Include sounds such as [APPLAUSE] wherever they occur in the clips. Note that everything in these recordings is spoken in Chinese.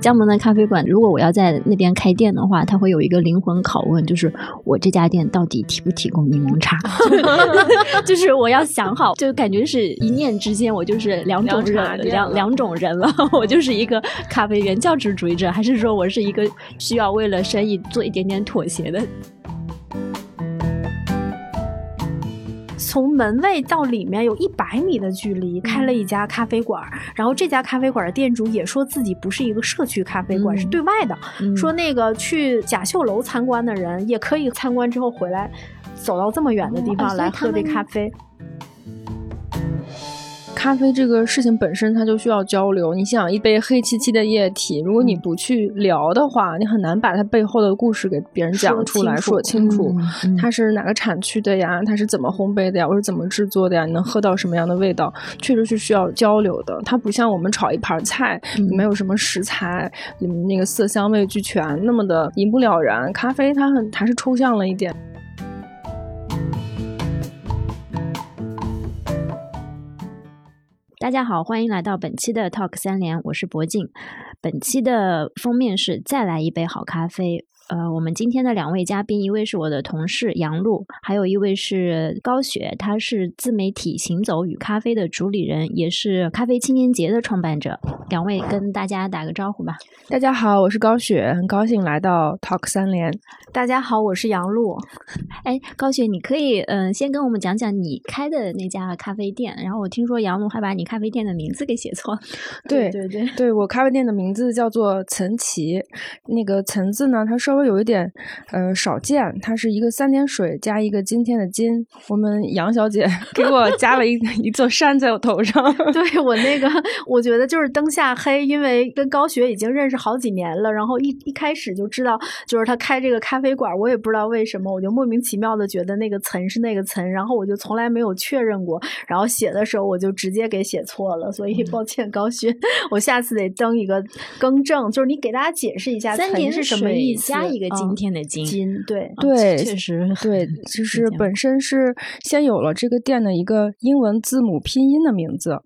江门的咖啡馆，如果我要在那边开店的话，它会有一个灵魂拷问，就是我这家店到底提不提供柠檬茶？[LAUGHS] [LAUGHS] 就是我要想好，就感觉是一念之间，我就是两种人，两两种人了。[LAUGHS] 我就是一个咖啡原教旨主义者，还是说我是一个需要为了生意做一点点妥协的？从门卫到里面有一百米的距离，开了一家咖啡馆。然后这家咖啡馆的店主也说自己不是一个社区咖啡馆，是对外的。说那个去甲秀楼参观的人也可以参观之后回来，走到这么远的地方来喝杯咖啡。咖啡这个事情本身，它就需要交流。你想，一杯黑漆漆的液体，如果你不去聊的话，你很难把它背后的故事给别人讲出来，说清楚。它是哪个产区的呀？它是怎么烘焙的呀？我是怎么制作的呀？你能喝到什么样的味道？确实是需要交流的。它不像我们炒一盘菜，没有什么食材，那个色香味俱全，那么的一目了然。咖啡它很还是抽象了一点。大家好，欢迎来到本期的 Talk 三连，我是博静。本期的封面是再来一杯好咖啡。呃，我们今天的两位嘉宾，一位是我的同事杨璐，还有一位是高雪，她是自媒体行走与咖啡的主理人，也是咖啡青年节的创办者。两位跟大家打个招呼吧。大家好，我是高雪，很高兴来到 Talk 三联。大家好，我是杨璐。[LAUGHS] 哎，高雪，你可以嗯，先跟我们讲讲你开的那家咖啡店。然后我听说杨璐还把你咖啡店的名字给写错了。对对对，对我咖啡店的名字叫做岑奇，那个岑字呢，它稍微。有一点，呃，少见。它是一个三点水加一个今天的今。我们杨小姐 [LAUGHS] 给我加了一一座山在我头上。对我那个，我觉得就是灯下黑，因为跟高雪已经认识好几年了，然后一一开始就知道，就是他开这个咖啡馆，我也不知道为什么，我就莫名其妙的觉得那个岑是那个岑，然后我就从来没有确认过，然后写的时候我就直接给写错了，所以抱歉高雪，[LAUGHS] 我下次得登一个更正，就是你给大家解释一下岑是什么意思。一个今天的今，对对，确实对，就是本身是先有了这个店的一个英文字母拼音的名字，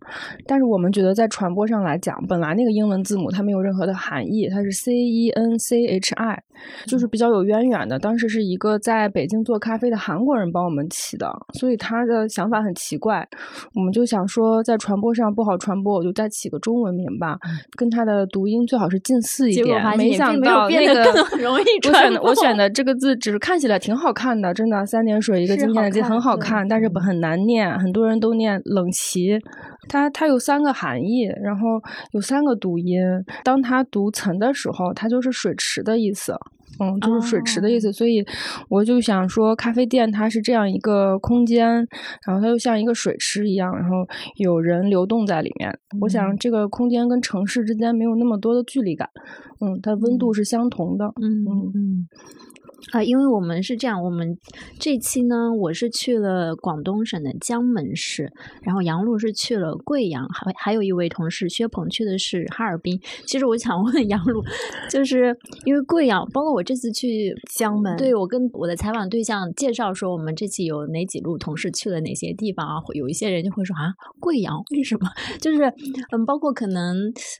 但是我们觉得在传播上来讲，本来那个英文字母它没有任何的含义，它是 C E N C H I，就是比较有渊源的。当时是一个在北京做咖啡的韩国人帮我们起的，所以他的想法很奇怪，我们就想说在传播上不好传播，我就再起个中文名吧，跟他的读音最好是近似一点。没想到那个容易。我选的我选的这个字，只是看起来挺好看的，真的三点水一个金天的金很好看，但是很难念，很多人都念冷奇。它它有三个含义，然后有三个读音。当它读层的时候，它就是水池的意思，嗯，就是水池的意思。所以我就想说，咖啡店它是这样一个空间，然后它又像一个水池一样，然后有人流动在里面。我想这个空间跟城市之间没有那么多的距离感。嗯，它温度是相同的。嗯嗯嗯。啊，因为我们是这样，我们这期呢，我是去了广东省的江门市，然后杨璐是去了贵阳，还还有一位同事薛鹏去的是哈尔滨。其实我想问杨璐，就是因为贵阳，包括我这次去江门，对我跟我的采访对象介绍说，我们这期有哪几路同事去了哪些地方啊？有一些人就会说啊，贵阳为什么？[LAUGHS] 就是嗯，包括可能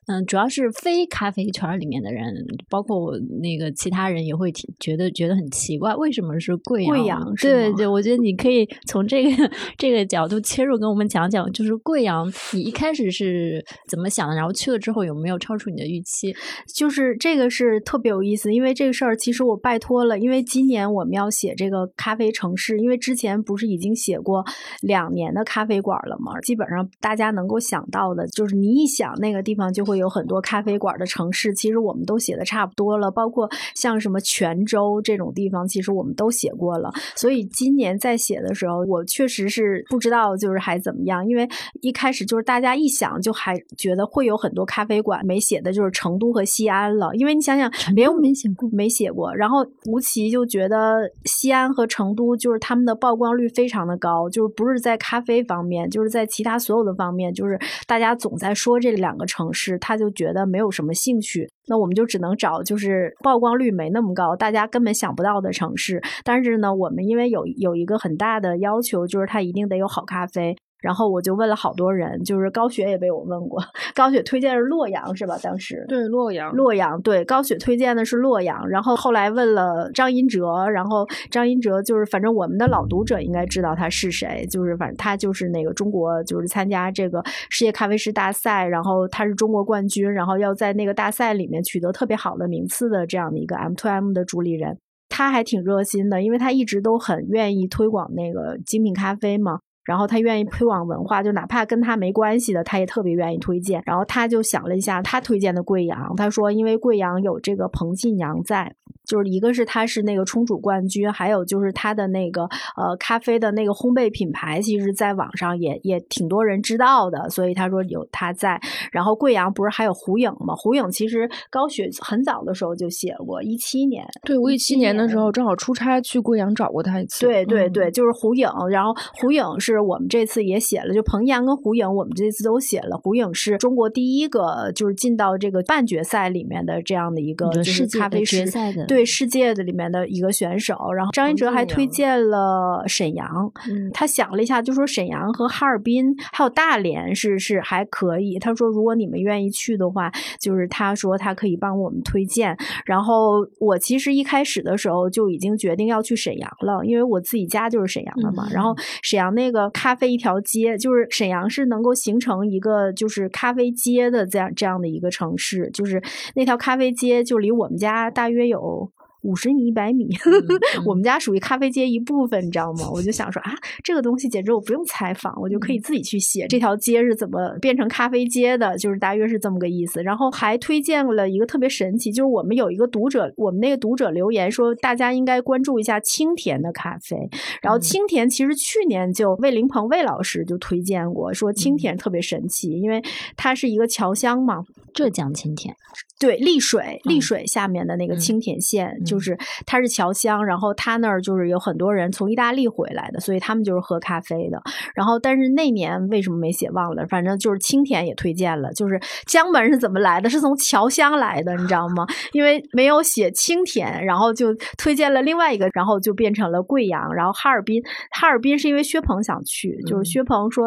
嗯，主要是非咖啡圈里面的人，包括我那个其他人也会挺觉得觉得。很奇怪，为什么是贵阳？贵阳对对，我觉得你可以从这个这个角度切入，跟我们讲讲，就是贵阳，你一开始是怎么想的？然后去了之后有没有超出你的预期？就是这个是特别有意思，因为这个事儿其实我拜托了，因为今年我们要写这个咖啡城市，因为之前不是已经写过两年的咖啡馆了吗？基本上大家能够想到的，就是你一想那个地方就会有很多咖啡馆的城市，其实我们都写的差不多了，包括像什么泉州这种。地方其实我们都写过了，所以今年在写的时候，我确实是不知道就是还怎么样，因为一开始就是大家一想就还觉得会有很多咖啡馆，没写的就是成都和西安了，因为你想想，连我没写过，没写过。然后吴奇就觉得西安和成都就是他们的曝光率非常的高，就是不是在咖啡方面，就是在其他所有的方面，就是大家总在说这两个城市，他就觉得没有什么兴趣。那我们就只能找就是曝光率没那么高，大家根本想不到的城市。但是呢，我们因为有有一个很大的要求，就是它一定得有好咖啡。然后我就问了好多人，就是高雪也被我问过，[LAUGHS] 高雪推荐是洛阳是吧？当时对洛阳，洛阳对高雪推荐的是洛阳，然后后来问了张银哲，然后张银哲就是反正我们的老读者应该知道他是谁，就是反正他就是那个中国就是参加这个世界咖啡师大赛，然后他是中国冠军，然后要在那个大赛里面取得特别好的名次的这样的一个 M to M 的主理人，他还挺热心的，因为他一直都很愿意推广那个精品咖啡嘛。然后他愿意推广文化，就哪怕跟他没关系的，他也特别愿意推荐。然后他就想了一下，他推荐的贵阳，他说因为贵阳有这个彭晋阳在，就是一个是他是那个冲煮冠军，还有就是他的那个呃咖啡的那个烘焙品牌，其实在网上也也挺多人知道的，所以他说有他在。然后贵阳不是还有胡影吗？胡影其实高雪很早的时候就写过，一七年，对我一七年的时候正好出差去贵阳找过他一次。对对对，就是胡影。然后胡影是。我们这次也写了，就彭阳跟胡影，我们这次都写了。胡影是中国第一个就是进到这个半决赛里面的这样的一个就是咖啡决赛的对世界的里面的一个选手。然后张一哲还推荐了沈阳，嗯他想了一下，就说沈阳和哈尔滨还有大连是是还可以。他说如果你们愿意去的话，就是他说他可以帮我们推荐。然后我其实一开始的时候就已经决定要去沈阳了，因为我自己家就是沈阳的嘛。然后沈阳那个。咖啡一条街，就是沈阳是能够形成一个就是咖啡街的这样这样的一个城市，就是那条咖啡街就离我们家大约有。五十米、一百米，[LAUGHS] 我们家属于咖啡街一部分，你知道吗？我就想说 [LAUGHS] 啊，这个东西简直我不用采访，我就可以自己去写这条街是怎么变成咖啡街的，就是大约是这么个意思。然后还推荐了一个特别神奇，就是我们有一个读者，我们那个读者留言说，大家应该关注一下青田的咖啡。然后青田其实去年就魏林鹏魏老师就推荐过，说青田特别神奇，因为它是一个侨乡嘛，浙江青田。对，丽水，丽水下面的那个青田县，就是它是侨乡，然后他那儿就是有很多人从意大利回来的，所以他们就是喝咖啡的。然后，但是那年为什么没写忘了？反正就是青田也推荐了，就是江门是怎么来的？是从侨乡来的，你知道吗？因为没有写青田，然后就推荐了另外一个，然后就变成了贵阳，然后哈尔滨。哈尔滨是因为薛鹏想去，就是薛鹏说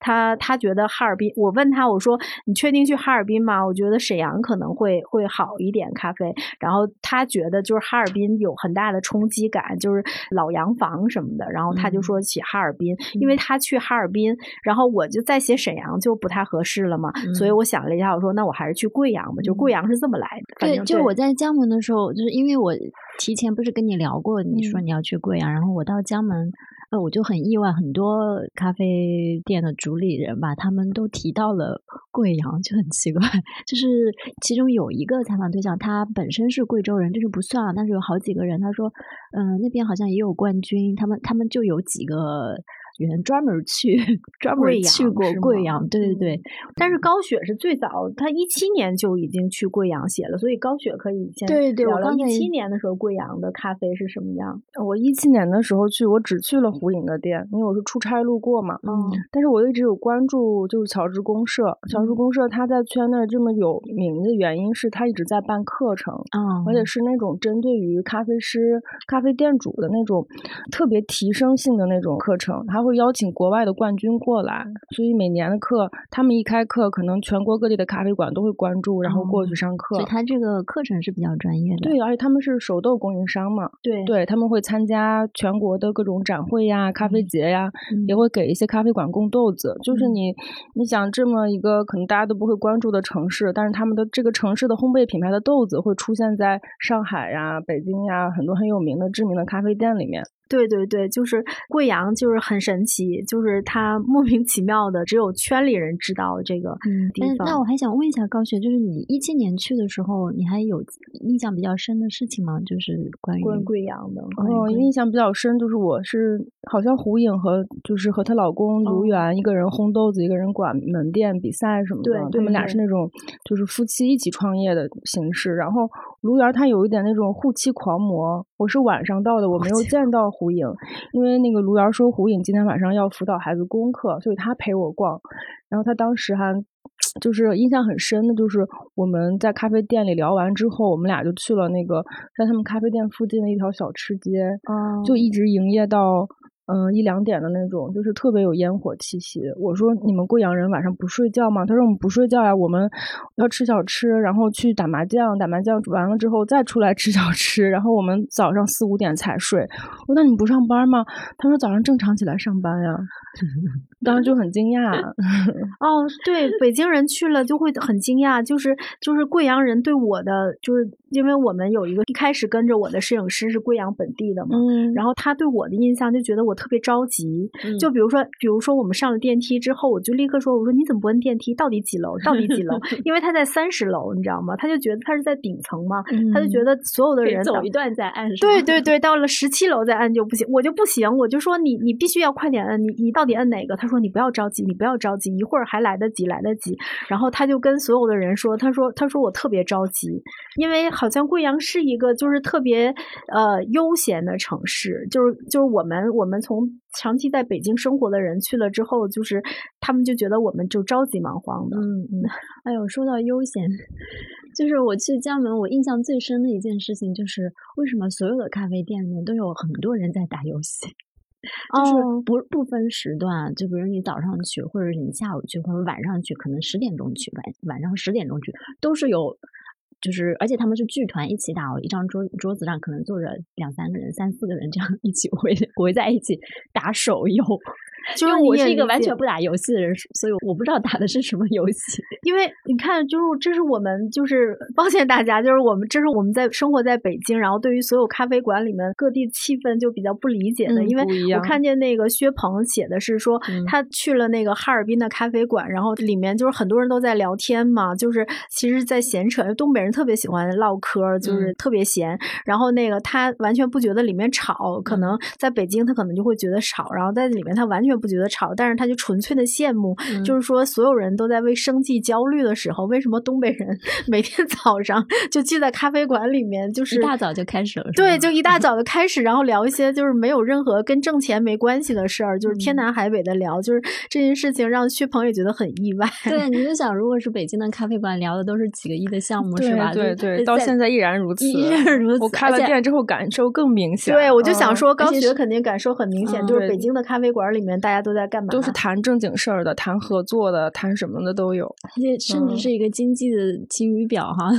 他他觉得哈尔滨，我问他我说你确定去哈尔滨吗？我觉得沈阳可能会。会会好一点咖啡，然后他觉得就是哈尔滨有很大的冲击感，就是老洋房什么的，然后他就说起哈尔滨，因为他去哈尔滨，然后我就再写沈阳就不太合适了嘛，所以我想了一下，我说那我还是去贵阳吧，就贵阳是这么来的。对，就我在江门的时候，就是因为我提前不是跟你聊过，你说你要去贵阳，然后我到江门。呃，我就很意外，很多咖啡店的主理人吧，他们都提到了贵阳，就很奇怪。[LAUGHS] 就是其中有一个采访对象，他本身是贵州人，这是不算啊。但是有好几个人，他说，嗯，那边好像也有冠军，他们他们就有几个。人专门去专门去过贵阳，对对对。但是高雪是最早，他一七年就已经去贵阳写了，所以高雪可以先对对。我刚一七年的时候，贵阳的咖啡是什么样？我一七年的时候去，我只去了胡颖的店，因为我是出差路过嘛。嗯。但是我一直有关注，就是乔治公社。乔治公社他在圈内这么有名的原因是他一直在办课程，嗯，而且是那种针对于咖啡师、咖啡店主的那种特别提升性的那种课程，他。会邀请国外的冠军过来，所以每年的课，他们一开课，可能全国各地的咖啡馆都会关注，然后过去上课。所以他这个课程是比较专业的。对，而且他们是手豆供应商嘛，对，对他们会参加全国的各种展会呀、咖啡节呀，也会给一些咖啡馆供豆子。就是你，你想这么一个可能大家都不会关注的城市，但是他们的这个城市的烘焙品牌的豆子会出现在上海呀、北京呀很多很有名的知名的咖啡店里面。对对对，就是贵阳，就是很神奇，就是它莫名其妙的，只有圈里人知道这个地方。那我还想问一下高雪，就是你一七年去的时候，你还有印象比较深的事情吗？就是关于关贵阳的。哦，印象比较深，就是我是好像胡颖和就是和她老公卢源，一个人烘豆子，一个人管门店比赛什么的。对，他们俩是那种就是夫妻一起创业的形式。然后卢源他有一点那种护妻狂魔。我是晚上到的，我没有见到。胡颖，因为那个卢媛说胡颖今天晚上要辅导孩子功课，所以他陪我逛。然后他当时还就是印象很深的，就是我们在咖啡店里聊完之后，我们俩就去了那个在他们咖啡店附近的一条小吃街，就一直营业到嗯，一两点的那种，就是特别有烟火气息。我说你们贵阳人晚上不睡觉吗？他说我们不睡觉呀，我们要吃小吃，然后去打麻将，打麻将完了之后再出来吃小吃，然后我们早上四五点才睡。我说那你不上班吗？他说早上正常起来上班呀。[LAUGHS] 当时就很惊讶。[LAUGHS] 哦，对，北京人去了就会很惊讶，就是就是贵阳人对我的，就是因为我们有一个一开始跟着我的摄影师是贵阳本地的嘛，嗯，然后他对我的印象就觉得我特别着急，就比如说，比如说我们上了电梯之后，我就立刻说，我说你怎么不摁电梯？到底几楼？到底几楼？[LAUGHS] 因为他在三十楼，你知道吗？他就觉得他是在顶层嘛，他就觉得所有的人走一段再按，对对对，到了十七楼再按就不行，我就不行，我就说你你必须要快点摁，你你到底摁哪个？他说你不要着急，你不要着急，一会儿还来得及，来得及。然后他就跟所有的人说，他说他说我特别着急，因为好像贵阳是一个就是特别呃悠闲的城市，就是就是我们我们从长期在北京生活的人去了之后，就是他们就觉得我们就着急忙慌的。嗯嗯，哎呦，说到悠闲，[LAUGHS] 就是我去江门，我印象最深的一件事情就是为什么所有的咖啡店里面都有很多人在打游戏。[LAUGHS] 就是不不分时段，就比如你早上去，或者你下午去，或者晚上去，可能十点钟去，晚晚上十点钟去，都是有，就是而且他们是剧团一起打哦，一张桌桌子上可能坐着两三个人、三四个人这样一起 [LAUGHS] 围围在一起打手游。就是我是一个完全不打游戏的人，所以我不知道打的是什么游戏。[LAUGHS] 因为你看，就是这是我们就是抱歉大家，就是我们这是我们在生活在北京，然后对于所有咖啡馆里面各地气氛就比较不理解的。因为我看见那个薛鹏写的是说，他去了那个哈尔滨的咖啡馆，然后里面就是很多人都在聊天嘛，就是其实，在闲扯。东北人特别喜欢唠嗑，就是特别闲。然后那个他完全不觉得里面吵，可能在北京他可能就会觉得吵，然后在里面他完全。不觉得吵，但是他就纯粹的羡慕，就是说所有人都在为生计焦虑的时候，为什么东北人 [LAUGHS] 每天早上 [LAUGHS] 就聚在咖啡馆里面，就是一大早就开始了，对，就一大早就 [LAUGHS] 开始，然后聊一些就是没有任何跟挣钱没关系的事儿，就是天南海北的聊，就是这件事情让薛鹏也觉得很意外。对，你就想，如果是北京的咖啡馆，聊的都是几个亿的项目，是吧？对对，到现在依然如此，依然如此。我开了店之后感受更明显。对，我就想说，高学肯定感受很明显，就是北京的咖啡馆里面大家都在干嘛？都是谈正经事儿的，谈合作的，谈什么的都有，而且甚至是一个经济的晴雨表哈。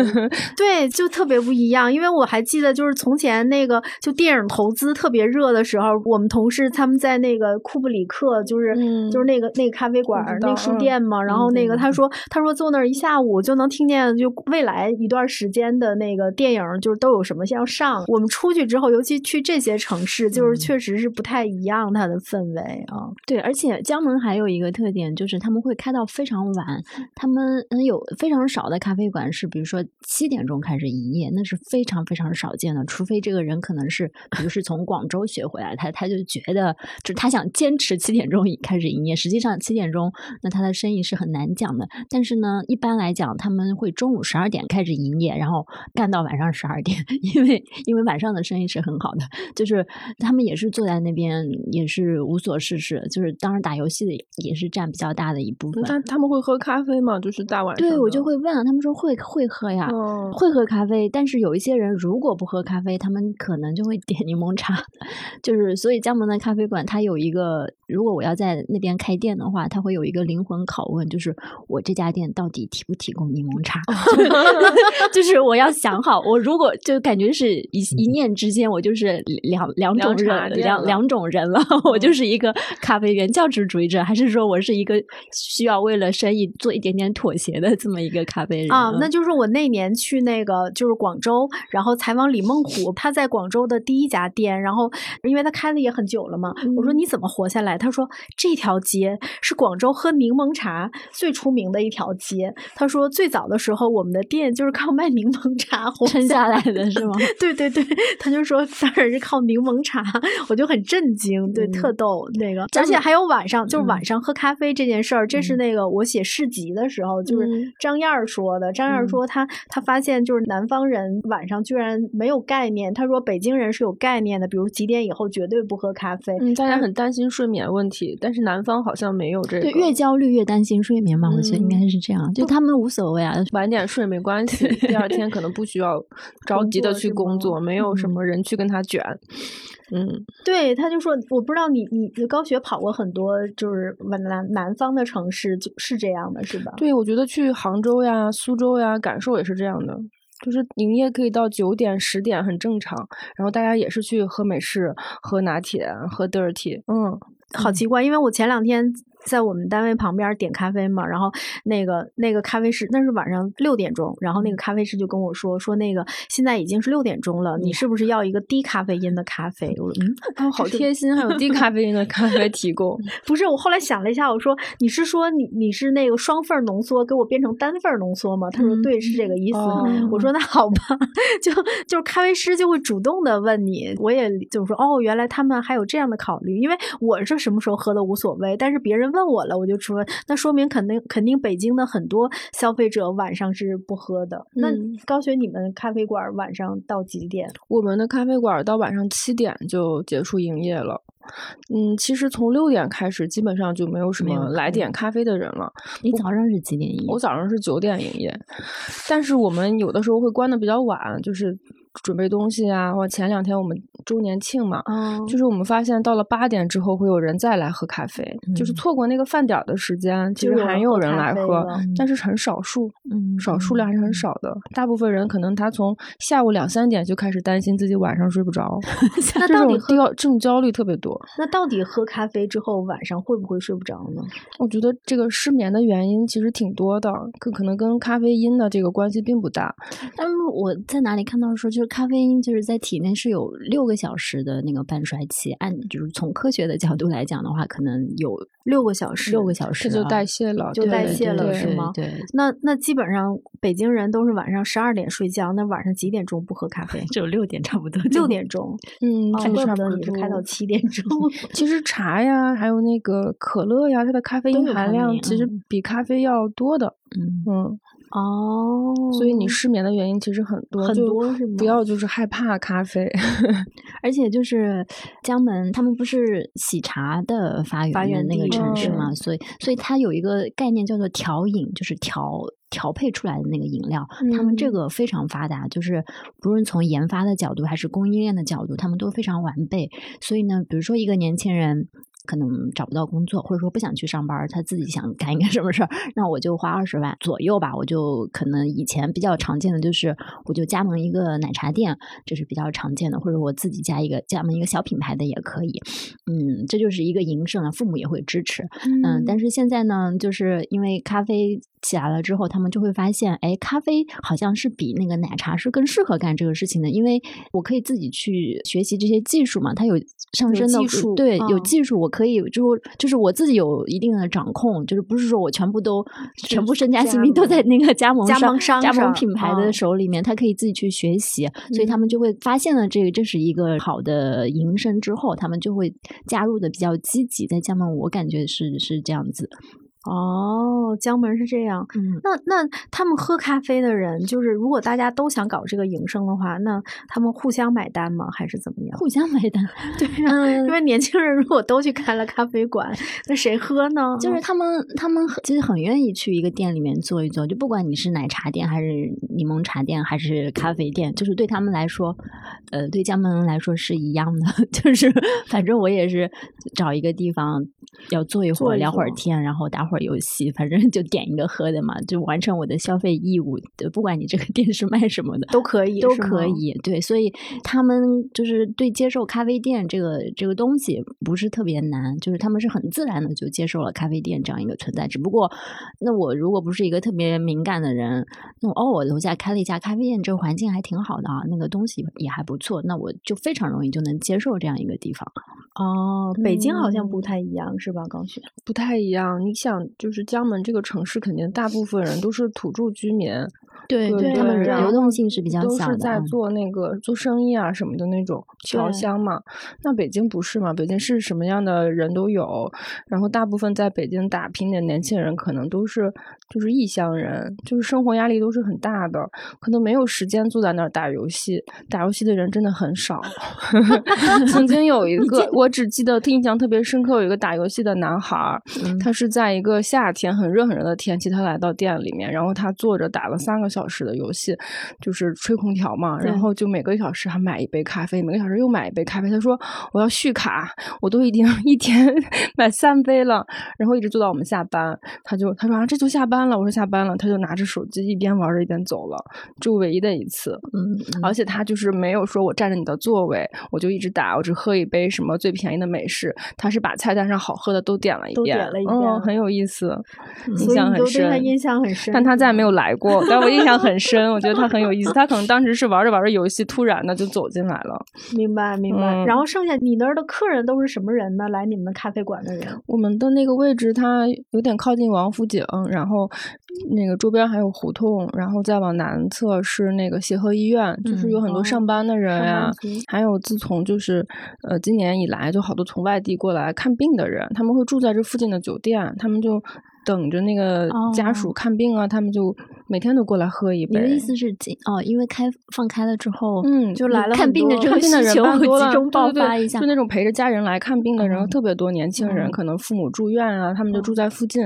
[LAUGHS] 对，就特别不一样。因为我还记得，就是从前那个就电影投资特别热的时候，我们同事他们在那个库布里克，就是就是那个那个咖啡馆那个书店嘛。然后那个他说他说坐那儿一下午就能听见，就未来一段时间的那个电影就是都有什么要上。我们出去之后，尤其去这些城市，就是确实是不太一样它的氛围啊。对，而且江门还有一个特点，就是他们会开到非常晚。他们嗯有非常少的咖啡馆是，比如说七点钟开始营业，那是非常非常少见的。除非这个人可能是，比如是从广州学回来，他他就觉得，就是他想坚持七点钟开始营业。实际上七点钟，那他的生意是很难讲的。但是呢，一般来讲，他们会中午十二点开始营业，然后干到晚上十二点，[LAUGHS] 因为因为晚上的生意是很好的。就是他们也是坐在那边，也是无所事事，就是。当然，打游戏的也是占比较大的一部分。但他们会喝咖啡吗？就是大晚上。对，我就会问，他们说会会喝呀，会喝咖啡。但是有一些人如果不喝咖啡，他们可能就会点柠檬茶。[LAUGHS] 就是所以加盟的咖啡馆，它有一个，如果我要在那边开店的话，它会有一个灵魂拷问，就是我这家店到底提不提供柠檬茶？[LAUGHS] [LAUGHS] 就是我要想好，我如果就感觉是一一念之间，我就是两两种人，两两种人了，我就是一个咖啡。原教旨主义者，还是说我是一个需要为了生意做一点点妥协的这么一个咖啡人啊？那就是我那年去那个就是广州，然后采访李梦虎，他在广州的第一家店，然后因为他开的也很久了嘛，我说你怎么活下来？他说这条街是广州喝柠檬茶最出名的一条街。他说最早的时候我们的店就是靠卖柠檬茶撑下来的是吗？[LAUGHS] 对对对，他就说当然是靠柠檬茶，我就很震惊，对，特逗那个，而且。还有晚上，就是晚上喝咖啡这件事儿，这是那个我写市集的时候，就是张燕儿说的。张燕儿说他他发现就是南方人晚上居然没有概念，他说北京人是有概念的，比如几点以后绝对不喝咖啡。嗯，大家很担心睡眠问题，但是南方好像没有这个。对，越焦虑越担心睡眠嘛，我觉得应该是这样。就他们无所谓啊，晚点睡没关系，第二天可能不需要着急的去工作，没有什么人去跟他卷。嗯，对，他就说，我不知道你你高雪跑过很多就是南南方的城市，就是这样的，是吧？对，我觉得去杭州呀、苏州呀，感受也是这样的，就是营业可以到九点、十点很正常，然后大家也是去喝美式、喝拿铁、喝 dirty，嗯，好奇怪，因为我前两天。在我们单位旁边点咖啡嘛，然后那个那个咖啡师那是晚上六点钟，然后那个咖啡师就跟我说说那个现在已经是六点钟了，你是不是要一个低咖啡因的咖啡？我说嗯，[LAUGHS] 好贴心，还有低咖啡因的咖啡提供。[LAUGHS] 不是，我后来想了一下，我说你是说你你是那个双份浓缩给我变成单份浓缩吗？他说对，是这个意思。我说那好吧，[LAUGHS] 就就是咖啡师就会主动的问你，我也就是说哦，原来他们还有这样的考虑，因为我是什么时候喝都无所谓，但是别人。问我了，我就说，那说明肯定肯定北京的很多消费者晚上是不喝的。那高雪，你们咖啡馆晚上到几点？我们的咖啡馆到晚上七点就结束营业了。嗯，其实从六点开始，基本上就没有什么来点咖啡的人了。你早上是几点营业？我早上是九点营业，但是我们有的时候会关的比较晚，就是。准备东西啊，或前两天我们周年庆嘛，就是我们发现到了八点之后会有人再来喝咖啡，就是错过那个饭点的时间，其实还有人来喝，但是很少数，少数量还是很少的。大部分人可能他从下午两三点就开始担心自己晚上睡不着，[LAUGHS] 那到底焦这种焦虑特别多。那到底喝咖啡之后晚上会不会睡不着呢？我觉得这个失眠的原因其实挺多的，可可能跟咖啡因的这个关系并不大。但是我在哪里看到说就是。咖啡因就是在体内是有六个小时的那个半衰期，按就是从科学的角度来讲的话，可能有六个小时，六个小时就代谢了，就代谢了，是吗？对。那那基本上北京人都是晚上十二点睡觉，那晚上几点钟不喝咖啡？[LAUGHS] 就六点差不多，六点钟。嗯，怪不得你是开到七点钟。[LAUGHS] 其实茶呀，还有那个可乐呀，它的咖啡因含量其实比咖啡要多的。嗯嗯。哦，所以你失眠的原因其实很多，很多是不要就是害怕咖啡，[LAUGHS] 而且就是江门，他们不是喜茶的发源发源那个城市嘛，所以所以它有一个概念叫做调饮，就是调调配出来的那个饮料，他们这个非常发达，就是不论从研发的角度还是供应链的角度，他们都非常完备。所以呢，比如说一个年轻人。可能找不到工作，或者说不想去上班，他自己想干一个什么事儿，那我就花二十万左右吧。我就可能以前比较常见的就是，我就加盟一个奶茶店，这是比较常见的，或者我自己加一个加盟一个小品牌的也可以。嗯，这就是一个营生了，父母也会支持。嗯，但是现在呢，就是因为咖啡。起来了之后，他们就会发现，哎，咖啡好像是比那个奶茶是更适合干这个事情的，因为我可以自己去学习这些技术嘛，它有上升的技术，对，有技术，我可以就就是我自己有一定的掌控，就是不是说我全部都全部身家性命都在那个加盟加盟商加盟品牌的手里面，他可以自己去学习，所以他们就会发现了这个这是一个好的营生之后，他们就会加入的比较积极，在加盟，我感觉是是这样子。哦，江门是这样。嗯，那那他们喝咖啡的人，就是如果大家都想搞这个营生的话，那他们互相买单吗？还是怎么样？互相买单，[LAUGHS] 对呀。因为年轻人如果都去开了咖啡馆，那谁喝呢？[LAUGHS] 就是他们，他们其实很愿意去一个店里面坐一坐，就不管你是奶茶店还是柠檬茶店还是咖啡店，就是对他们来说，呃，对江门来说是一样的。[LAUGHS] 就是反正我也是找一个地方要坐一会儿，聊会儿天，然后打会儿。游戏，反正就点一个喝的嘛，就完成我的消费义务。不管你这个店是卖什么的，都可以，都可以。对，所以他们就是对接受咖啡店这个这个东西不是特别难，就是他们是很自然的就接受了咖啡店这样一个存在。只不过，那我如果不是一个特别敏感的人，那哦，我楼下开了一家咖啡店，这个环境还挺好的啊，那个东西也还不错，那我就非常容易就能接受这样一个地方。哦，北京好像不太一样，是吧？高雪不太一样，你想。就是江门这个城市，肯定大部分人都是土著居民。对对，他们流动性是比较小的，都是在做那个做生意啊什么的那种侨乡嘛。那北京不是嘛？北京是什么样的人都有，然后大部分在北京打拼的年轻人，可能都是就是异乡人，就是生活压力都是很大的，可能没有时间坐在那儿打游戏。打游戏的人真的很少。[LAUGHS] 曾经有一个，[LAUGHS] 我只记得印象特别深刻，有一个打游戏的男孩，他是在一个夏天很热很热的天气，他来到店里面，然后他坐着打了三个。小时的游戏，就是吹空调嘛，然后就每个小时还买一杯咖啡，每个小时又买一杯咖啡。他说我要续卡，我都已经 [LAUGHS] 一天买三杯了，然后一直做到我们下班。他就他说啊，这就下班了。我说下班了，他就拿着手机一边玩着一边走了，就唯一的一次。嗯，而且他就是没有说我占着你的座位，我就一直打，我只喝一杯什么最便宜的美式。他是把菜单上好喝的都点了一遍，嗯，很有意思，印象很深。印象很深，但他再也没有来过，但我印象很深。我觉得他很有意思，他可能当时是玩着玩着游戏，突然的就走进来了。明白，明白。然后剩下你那儿的客人都是什么人呢？来你们的咖啡馆的人？我们的那个位置它有点靠近王府井，然后那个周边还有胡同，然后再往南侧是那个协和医院，就是有很多上班的人呀，还有自从就是呃今年以来就好多从外地过来看病的人，他们会住在这附近的酒店，他们就。等着那个家属看病啊，他们就每天都过来喝一杯。你的意思是，哦，因为开放开了之后，嗯，就来了看病的这个需求集中 [LAUGHS] 爆发一下，就那种陪着家人来看病的人特别多，年轻人可能父母住院啊，他们就住在附近，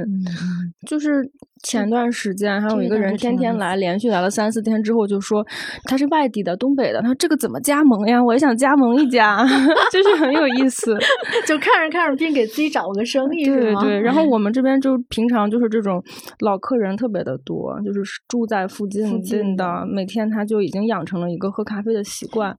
就是。前段时间还有一个人天天来，连续来了三四天之后就说他是外地的，东北的。他说这个怎么加盟呀？我也想加盟一家，[LAUGHS] 就是很有意思。[LAUGHS] 就看着看着并，给自己找个生意，对对。然后 [LAUGHS] 我们这边就平常就是这种老客人特别的多，就是住在附近近的，每天他就已经养成了一个喝咖啡的习惯。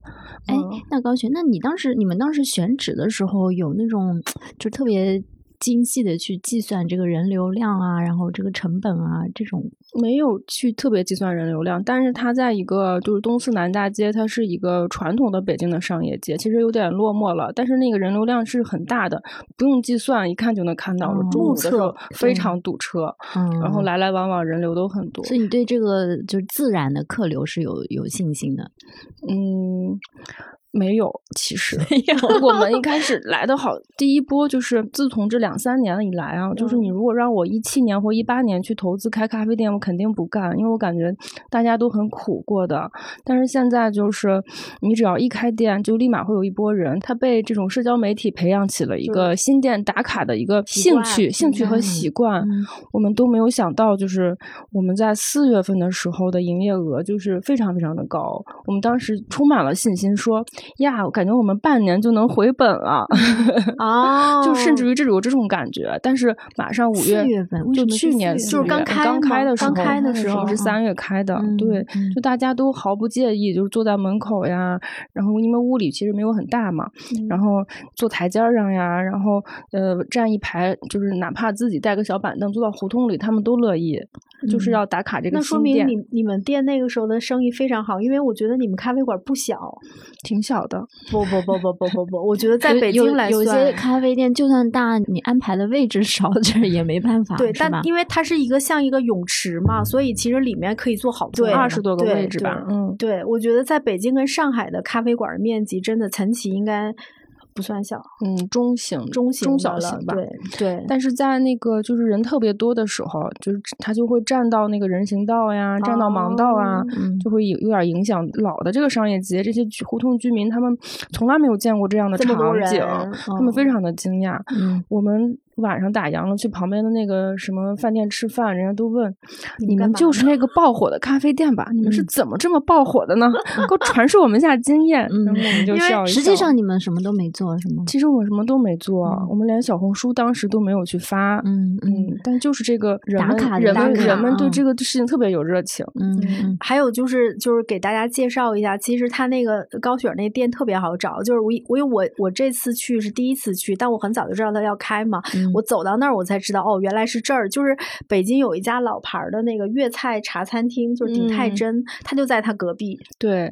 哎，那高璇，那你当时你们当时选址的时候有那种 [TSK] 就特别。精细的去计算这个人流量啊，然后这个成本啊，这种没有去特别计算人流量，但是它在一个就是东四南大街，它是一个传统的北京的商业街，其实有点落寞了，但是那个人流量是很大的，不用计算，一看就能看到。中午的时候非常堵车，然后来来往往人流都很多，所以你对这个就是自然的客流是有有信心的，嗯。没有，其实我们一开始 [LAUGHS] 来的好，第一波就是自从这两三年以来啊，就是你如果让我一七年或一八年去投资开咖啡店，我肯定不干，因为我感觉大家都很苦过的。但是现在就是你只要一开店，就立马会有一波人，他被这种社交媒体培养起了一个新店打卡的一个兴趣、兴趣和习惯。我们都没有想到，就是我们在四月份的时候的营业额就是非常非常的高，我们当时充满了信心说。呀，我感觉我们半年就能回本了，[LAUGHS] 哦，就甚至于这种有这种感觉。但是马上五月份，就去年就是刚开刚开的时候，刚开的时候是三月开的，对，就大家都毫不介意，就是坐在门口呀，然后因为屋里其实没有很大嘛，然后坐台阶上呀，然后呃站一排，就是哪怕自己带个小板凳坐到胡同里，他们都乐意，就是要打卡这个。那说明你你们店那个时候的生意非常好，因为我觉得你们咖啡馆不小，挺小。小的不不不不不不不，我觉得在北京来有些咖啡店就算大，你安排的位置少，[LAUGHS] 这也没办法。对，但因为它是一个像一个泳池嘛，所以其实里面可以坐好多二十多个位置吧。嗯，对，我觉得在北京跟上海的咖啡馆面积真的陈奇应该。不算小，嗯，中型、中型、中小型吧。对对。但是在那个就是人特别多的时候，就是他就会占到那个人行道呀，占到盲道啊，就会有有点影响老的这个商业街。这些胡同居民他们从来没有见过这样的场景，他们非常的惊讶。嗯，我们。晚上打烊了，去旁边的那个什么饭店吃饭，人家都问：“你们就是那个爆火的咖啡店吧？你们是怎么这么爆火的呢？[LAUGHS] 给我传授我们一下经验。”嗯，我们就笑实际上你们什么都没做，是吗？其实我们什么都没做，我们连小红书当时都没有去发。嗯嗯，但就是这个人们人们人们对这个事情特别有热情。嗯，还有就是就是给大家介绍一下，其实他那个高雪那店特别好找，就是我我因为我我这次去是第一次去，但我很早就知道他要开嘛。我走到那儿，我才知道哦，原来是这儿。就是北京有一家老牌的那个粤菜茶餐厅，就是鼎泰珍，他就在他隔壁。[LAUGHS] 对，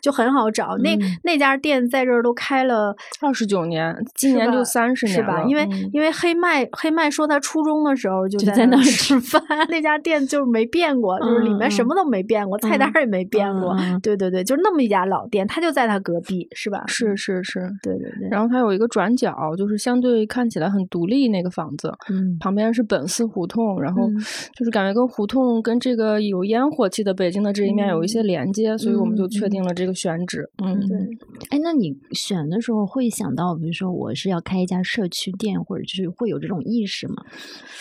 就很好找。那那家店在这儿都开了二十九年，今年就三十年是吧？因为因为黑麦黑麦说他初中的时候就在那儿吃饭，那家店就是没变过，就是里面什么都没变过，菜单也没变过。对对对，就那么一家老店，他就在他隔壁，是吧？是是是，对对对。然后他有一个转角，就是相对看起来很独立。立那个房子，嗯。旁边是本寺胡同，然后嗯。就是感觉跟胡同跟这个有烟火气的北京的这一面有一些连接，所以我们就确定了这个选址。嗯，对，哎，那你选的时候会想到，比如说我是要开一家社区店，或者就是会有这种意识吗？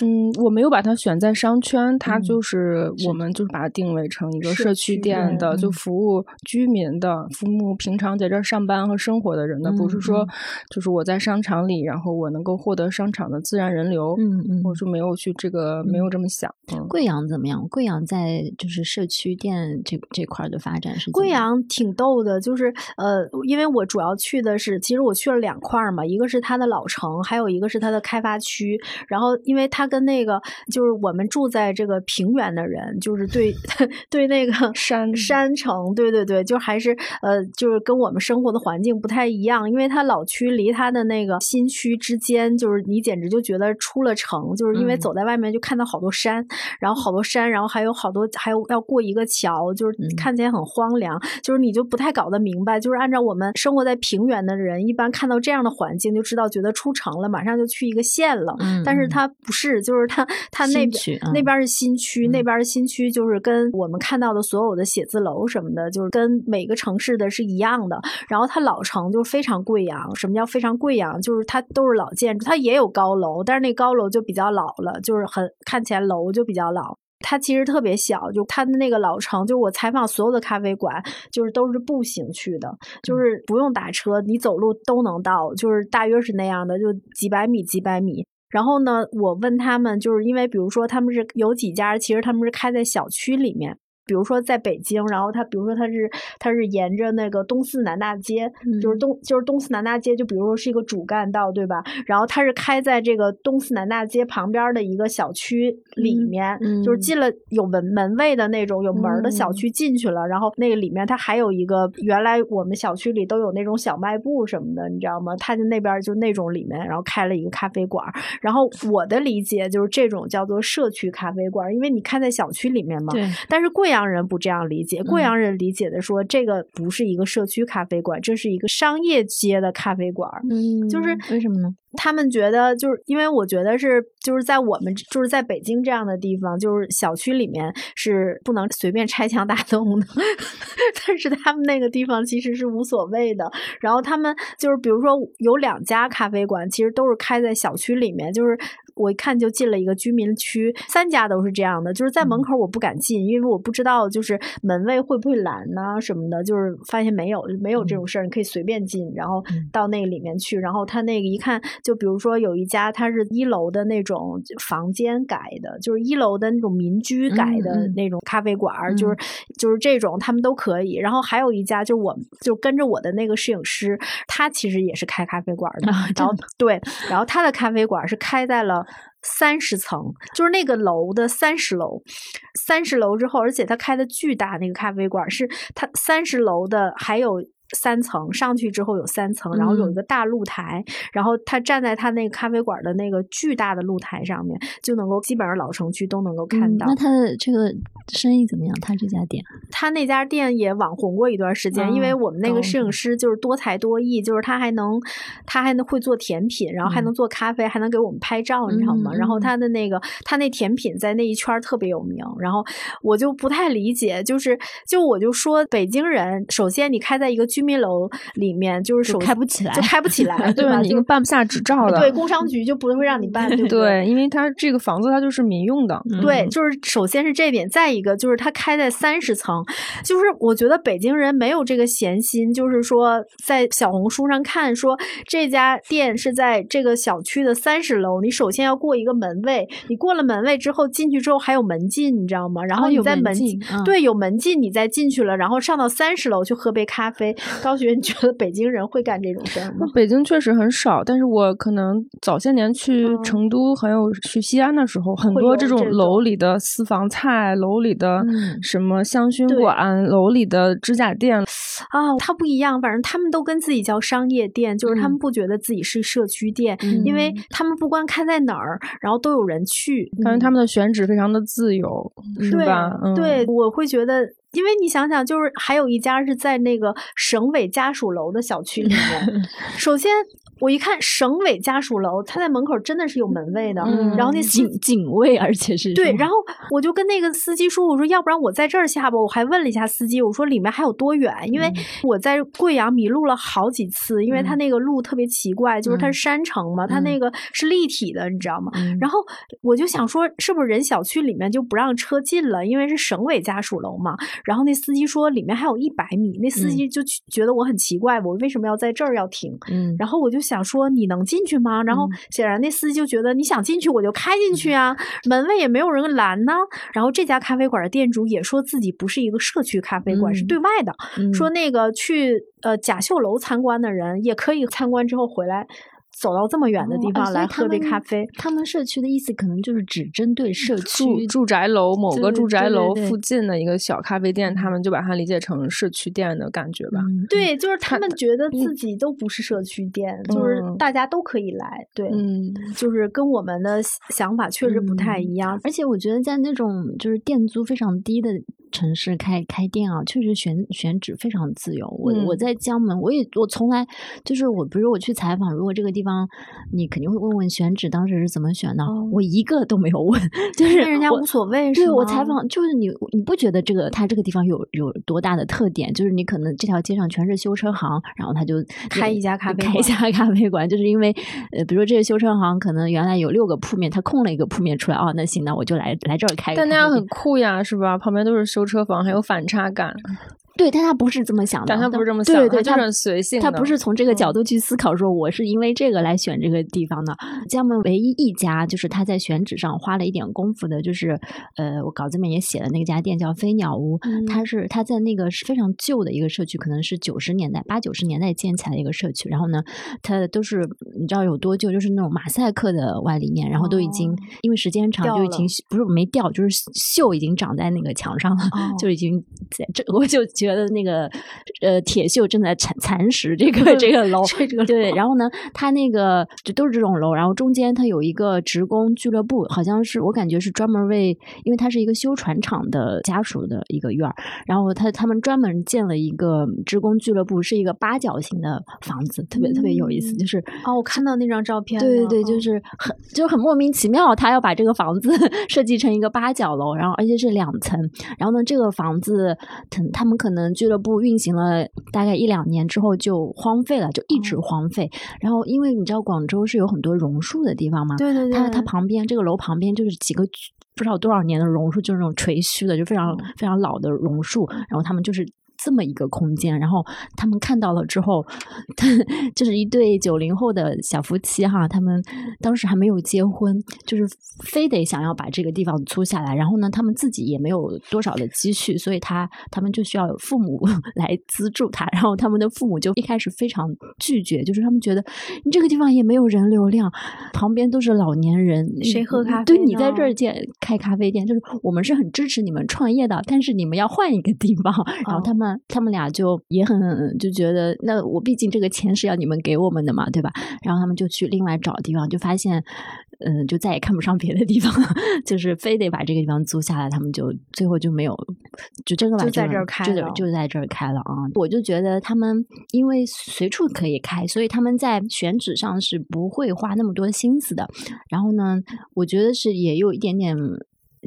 嗯，我没有把它选在商圈，它嗯就是是我们就是把它定位成一个社社区区店的，就嗯。服务居民的，服务平常在这儿上班和生活的人的，不是嗯说嗯。就是我在商场里，然后我能够获得商场的自然人流。嗯嗯我是没有去这个，没有这么想。嗯，贵阳怎么样？贵阳在就是社区店这这块的发展是贵阳挺逗的，就是呃，因为我主要去的是，其实我去了两块儿嘛，一个是它的老城，还有一个是它的开发区。然后，因为它跟那个就是我们住在这个平原的人，就是对 [LAUGHS] 对那个山山城，对对对，就还是呃，就是跟我们生活的环境不太一样，因为它老区离它的那个新区之间，就是你简直就觉得出了城，就是因为嗯。走在外面就看到好多山，然后好多山，然后还有好多还有要过一个桥，就是嗯。看起来很荒凉，就是你就不太搞得明白，就是按照我们生活在平原的人，一般看到这样的环境就知道觉得出城了，马上就去一个县了，但是它不是，就是它它那边嗯那边是新区，那嗯。边是新区，就是跟我们看到的所有的写字楼什么的，就是跟每个城市的是一样的。然后它老城就非常贵阳，什么叫非常贵阳？就是它都是老建筑，它也有高楼，但是那高楼就比较老了，就是很看起来楼就比较老。它其实特别小，就它的那个老城，就是我采访所有的咖啡馆，就是都是步行去的，就是不用打车，你走路都能到，就是大约是那样的，就几百米几百米。然后呢，我问他们，就是因为比如说他们是有几家，其实他们是开在小区里面。比如说在北京，然后他比如说他是他是沿着那个东四南大街，就是嗯东就是东四南大街，就比如说是一个主干道，对吧？然后它是开在这个东四南大街旁边的一个小区里嗯面，嗯就是进了有门门卫的那种有门儿的小嗯区进去了，然后那个里面它还有一个原来我们小区里都有那种小卖部什么的，你知道吗？他就那边就那种里面，然后开了一个咖啡馆儿。然后我的理解就是这种叫做社区咖啡馆儿，因为你开在小区里面嘛。对，但是贵阳人不这样理解，贵嗯阳人理解的说，这个不是一个社区咖啡馆，这是一个商业街的咖啡馆儿。嗯，就是为什么呢？他们觉得就是因为我觉得是就是在我们就是在北京这样的地方，就是小区里面是不能随便拆墙打洞的，[LAUGHS] 但是他们那个地方其实是无所谓的。然后他们就是比如说有两家咖啡馆，其实都是开在小区里面，就是。我一看就进了一个居民区，三家都是这样的，就是在门口我不敢进，因为我不知道就是门卫会不会拦呐、什么的，就是发现没有没有这种事儿，你可以随便进，然后嗯。到那个里面去，然后他那个一看，就比如说有一家他是一楼的那种房间改的，就是一楼的那种民居改的那种咖啡馆儿，就是就是这种他们都可以。然后还有一家就是我就跟着我的那个摄影师，他其实也是开咖啡馆儿的，啊然后对，然后他的咖啡馆儿是开在了。三十层，就是那个楼的三十楼，三十楼之后，而且他开的巨大那个咖啡馆是他三十楼的，还有三层，上去之后有三层，然后有一嗯个大露台，然后他站在他那个咖啡馆的那个巨大的露台上面，就能够基本上老城区都能够看到。嗯那他的这个生意怎么样？他这家店？他那家店也网红过一段时间，因为哦我们那个摄影师就是多才多艺，就是他还能，他还能会做甜品，然后还能做咖啡，还能给我们拍照，你知道吗？嗯然后嗯他的那个他那甜品在那一圈特别有名，然后我就不太理解，就是就我就说北京人，首先你开在一个居民楼里面，就是就首开不起来就开不起来，[LAUGHS] 对对吧？你就办不下执照的。对，工商局就不会让你办，[LAUGHS] 对不对，因为它这个房子它就是民用的。对，嗯就是首先是这点，再一个就是它开在三十层，就是我觉得北京人没有这个闲心，就是说在小红书上看说这家店是在这个小区的三十楼，你首先要过一个门卫，你过了门卫之后进去之后还有门禁，你知道吗？然后你在门禁嗯对有门禁，你再进去了，然后上到三十楼去喝杯咖啡。[LAUGHS] 高雪，你觉得北京人会干这种事儿吗？北京确实很少，但是我可能早些年去嗯成都还有去西安的时候，很多这种楼里的私房菜、楼里的嗯什么香薰对馆、楼里的指甲店，啊，它不一样，反正他们都跟自己叫商业店，就是他们嗯不觉得自己是社区店，因为嗯他们不管开在哪儿，然后都有人去。感觉他们的选址非常的自由，是对吧？嗯，对，我会觉得。因为你想想，就是还有一家是在那个省委家属楼的小区里面。[LAUGHS] 首先，我一看省委家属楼，他在门口真的是有门卫的，嗯然后那警警卫，而且是对，然后我就跟那个司机说：“我说要不然我在这儿下吧。”我还问了一下司机，我说里面还有多远？因为嗯我在贵阳迷路了好几次，因为它嗯那个路特别奇怪，就是它嗯是山城嘛，它嗯那个是立体的，你知道吗？嗯然后我就想说，是不是人小区里面就不让车进了？因为是省委家属楼嘛。然后那司机说里面还有一百米，那司嗯机就觉得我很奇怪，我为什么要在这儿要停？嗯然后我就想说，你能进去吗？然后嗯显然那司机就觉得你想进去我就开进去啊，门卫也没有人拦呢。然后这家咖啡馆的店主也说自己不是一个社区咖啡馆，是嗯对外的，嗯说那个去呃甲秀楼参观的人也可以参观之后回来。走到这么远的地哦方来喝杯咖啡，他们社区的意思可能就是只针对社区住住宅楼某个住宅楼附近的一个小咖啡店，他们就把它理解成社区店的感觉吧。嗯对，就是他他们觉得自己都不是社区店，就是嗯大家都可以来，对，嗯，就是跟我们的想法确实不太嗯一样。而且我觉得在那种就是店租非常低的城市开开店啊，确实选选址非常自由。我、我嗯在江门，我也我从来就是我，比如我去采访，如果这个地方你肯定会问问选址当时是怎么选的，哦我一个都没有问，[LAUGHS] 就是人家无所谓是对我采访就是你，你不觉得这个它这个地方有有多大的特点？就是你可能这条街上全是修车行，然后他就开一家咖啡馆开一家 [LAUGHS] 咖啡馆，就是因为呃，比如说这个修车行可能原来有六个铺面，他空了一个铺面出来，哦，那行，那我就来来这儿开。但那样很酷呀，是吧？旁边都是修车房，还有反差感。对，但他不是这么想的，但他不是这么想对对，他他就是很随性的他不是从这个角嗯度去思考，说我是因为这个来选这个地方的。江门唯一一家就是他在选址上花了一点功夫的，就是呃，我稿子里面也写了那家店叫飞鸟屋，嗯它是它在那个是非常旧的一个社区，可能是九十年代八九十年代建起来的一个社区。然后呢，它都是你知道有多旧，就是那种马赛克的外立面，然后都已经、哦因为时间长就已经不是没掉，就是锈已经长在那个墙上了，哦就已经在这，我就觉得那个呃铁锈正在蚕蚕食这个 [LAUGHS] 这个楼，这个对，然后呢，它那个就都是这种楼，然后中间它有一个职工俱乐部，好像是我感觉是专门为，因为它是一个修船厂的家属的一个院儿，然后他他们专门建了一个职工俱乐部，是一个八角形的房子，特别特别有意思，嗯。就是哦，我看到那张照片，对对对，嗯。就是很就很莫名其妙，他要把这个房子 [LAUGHS] 设计成一个八角楼，然后而且是两层。然后呢，这个房子，他他们可能俱乐部运行了大概一两年之后就荒废了，就一直哦荒废。然后因为你知道广州是有很多榕树的地方嘛，对对对，它它旁边这个楼旁边就是几个不知道多少年的榕树，就是那种垂须的，就非常、非常老的榕树。然后他们就是这么一个空间，然后他们看到了之后，就是一对九零后的小夫妻哈，他们当时还没有结婚，就是非得想要把这个地方租下来。然后呢，他们自己也没有多少的积蓄，所以他他们就需要有父母 [LAUGHS] 来资助他。然后他们的父母就一开始非常拒绝，就是他们觉得你这个地方也没有人流量，旁边都是老年人，谁喝咖啡对你在这儿建开咖啡店，就是我们是很支持你们创业的，但是你们要换一个地方。然后他们、他们俩就也很就觉得，那我毕竟这个钱是要你们给我们的嘛，对吧？然后他们就去另外找地方，就发现。嗯，就再也看不上别的地方了，[LAUGHS] 就是非得把这个地方租下来，他们就最后就没有，就真的就在个这儿开就了就在这儿开了啊！我就觉得他们因为随处可以开，所以他们在选址上是不会花那么多心思的。然后呢，我觉得是也有一点点。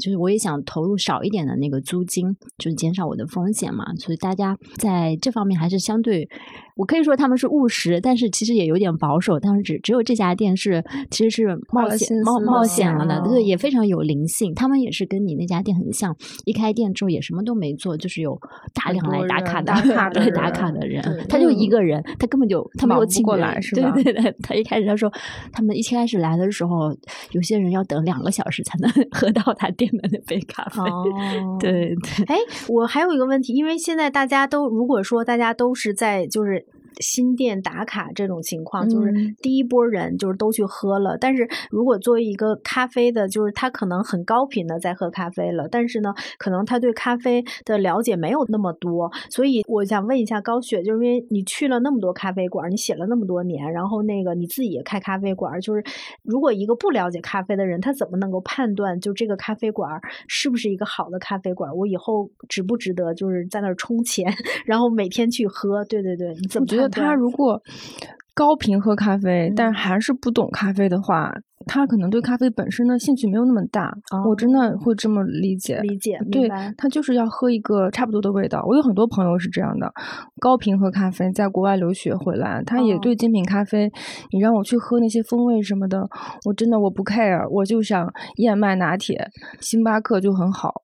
就是我也想投入少一点的那个租金，就是减少我的风险嘛。所以大家在这方面还是相对，我可以说他们是务实，但是其实也有点保守。但是只只有这家店是其实是冒险冒冒险了的，哦对，也非常有灵性。他们也是跟你那家店很像，一开店之后也什么都没做，就是有大量来打卡的打卡的打人卡的人，他就一个人，他根本就他没有请人对来是吧对对，他一开始他说，他们一开始来的时候，有些人要等两个小时才能 [LAUGHS] 喝到他店的那杯咖啡。哦，对对，哎，我还有一个问题，因为现在大家都如果说大家都是在就是。新店打卡这种情况，就是嗯第一波人就是都去喝了，但是如果作为一个咖啡的，就是他可能很高频的在喝咖啡了，但是呢，可能他对咖啡的了解没有那么多，所以我想问一下高雪，就是因为你去了那么多咖啡馆，你写了那么多年，然后那个你自己也开咖啡馆，就是如果一个不了解咖啡的人，他怎么能够判断就这个咖啡馆是不是一个好的咖啡馆？我以后值不值得就是在那儿充钱，[LAUGHS] 然后每天去喝？对对对，你怎么他如果高频喝咖啡，但还是不懂咖啡的话。他可能对咖啡本身的兴趣没有那么大，我真的会这么理解。理解，对他就是要喝一个差不多的味道。我有很多朋友是这样的，高频喝咖啡，在国外留学回来，他也对精品咖啡。你让我去喝那些风味什么的，我真的我不 care，我就想燕麦拿铁、星巴克就很好。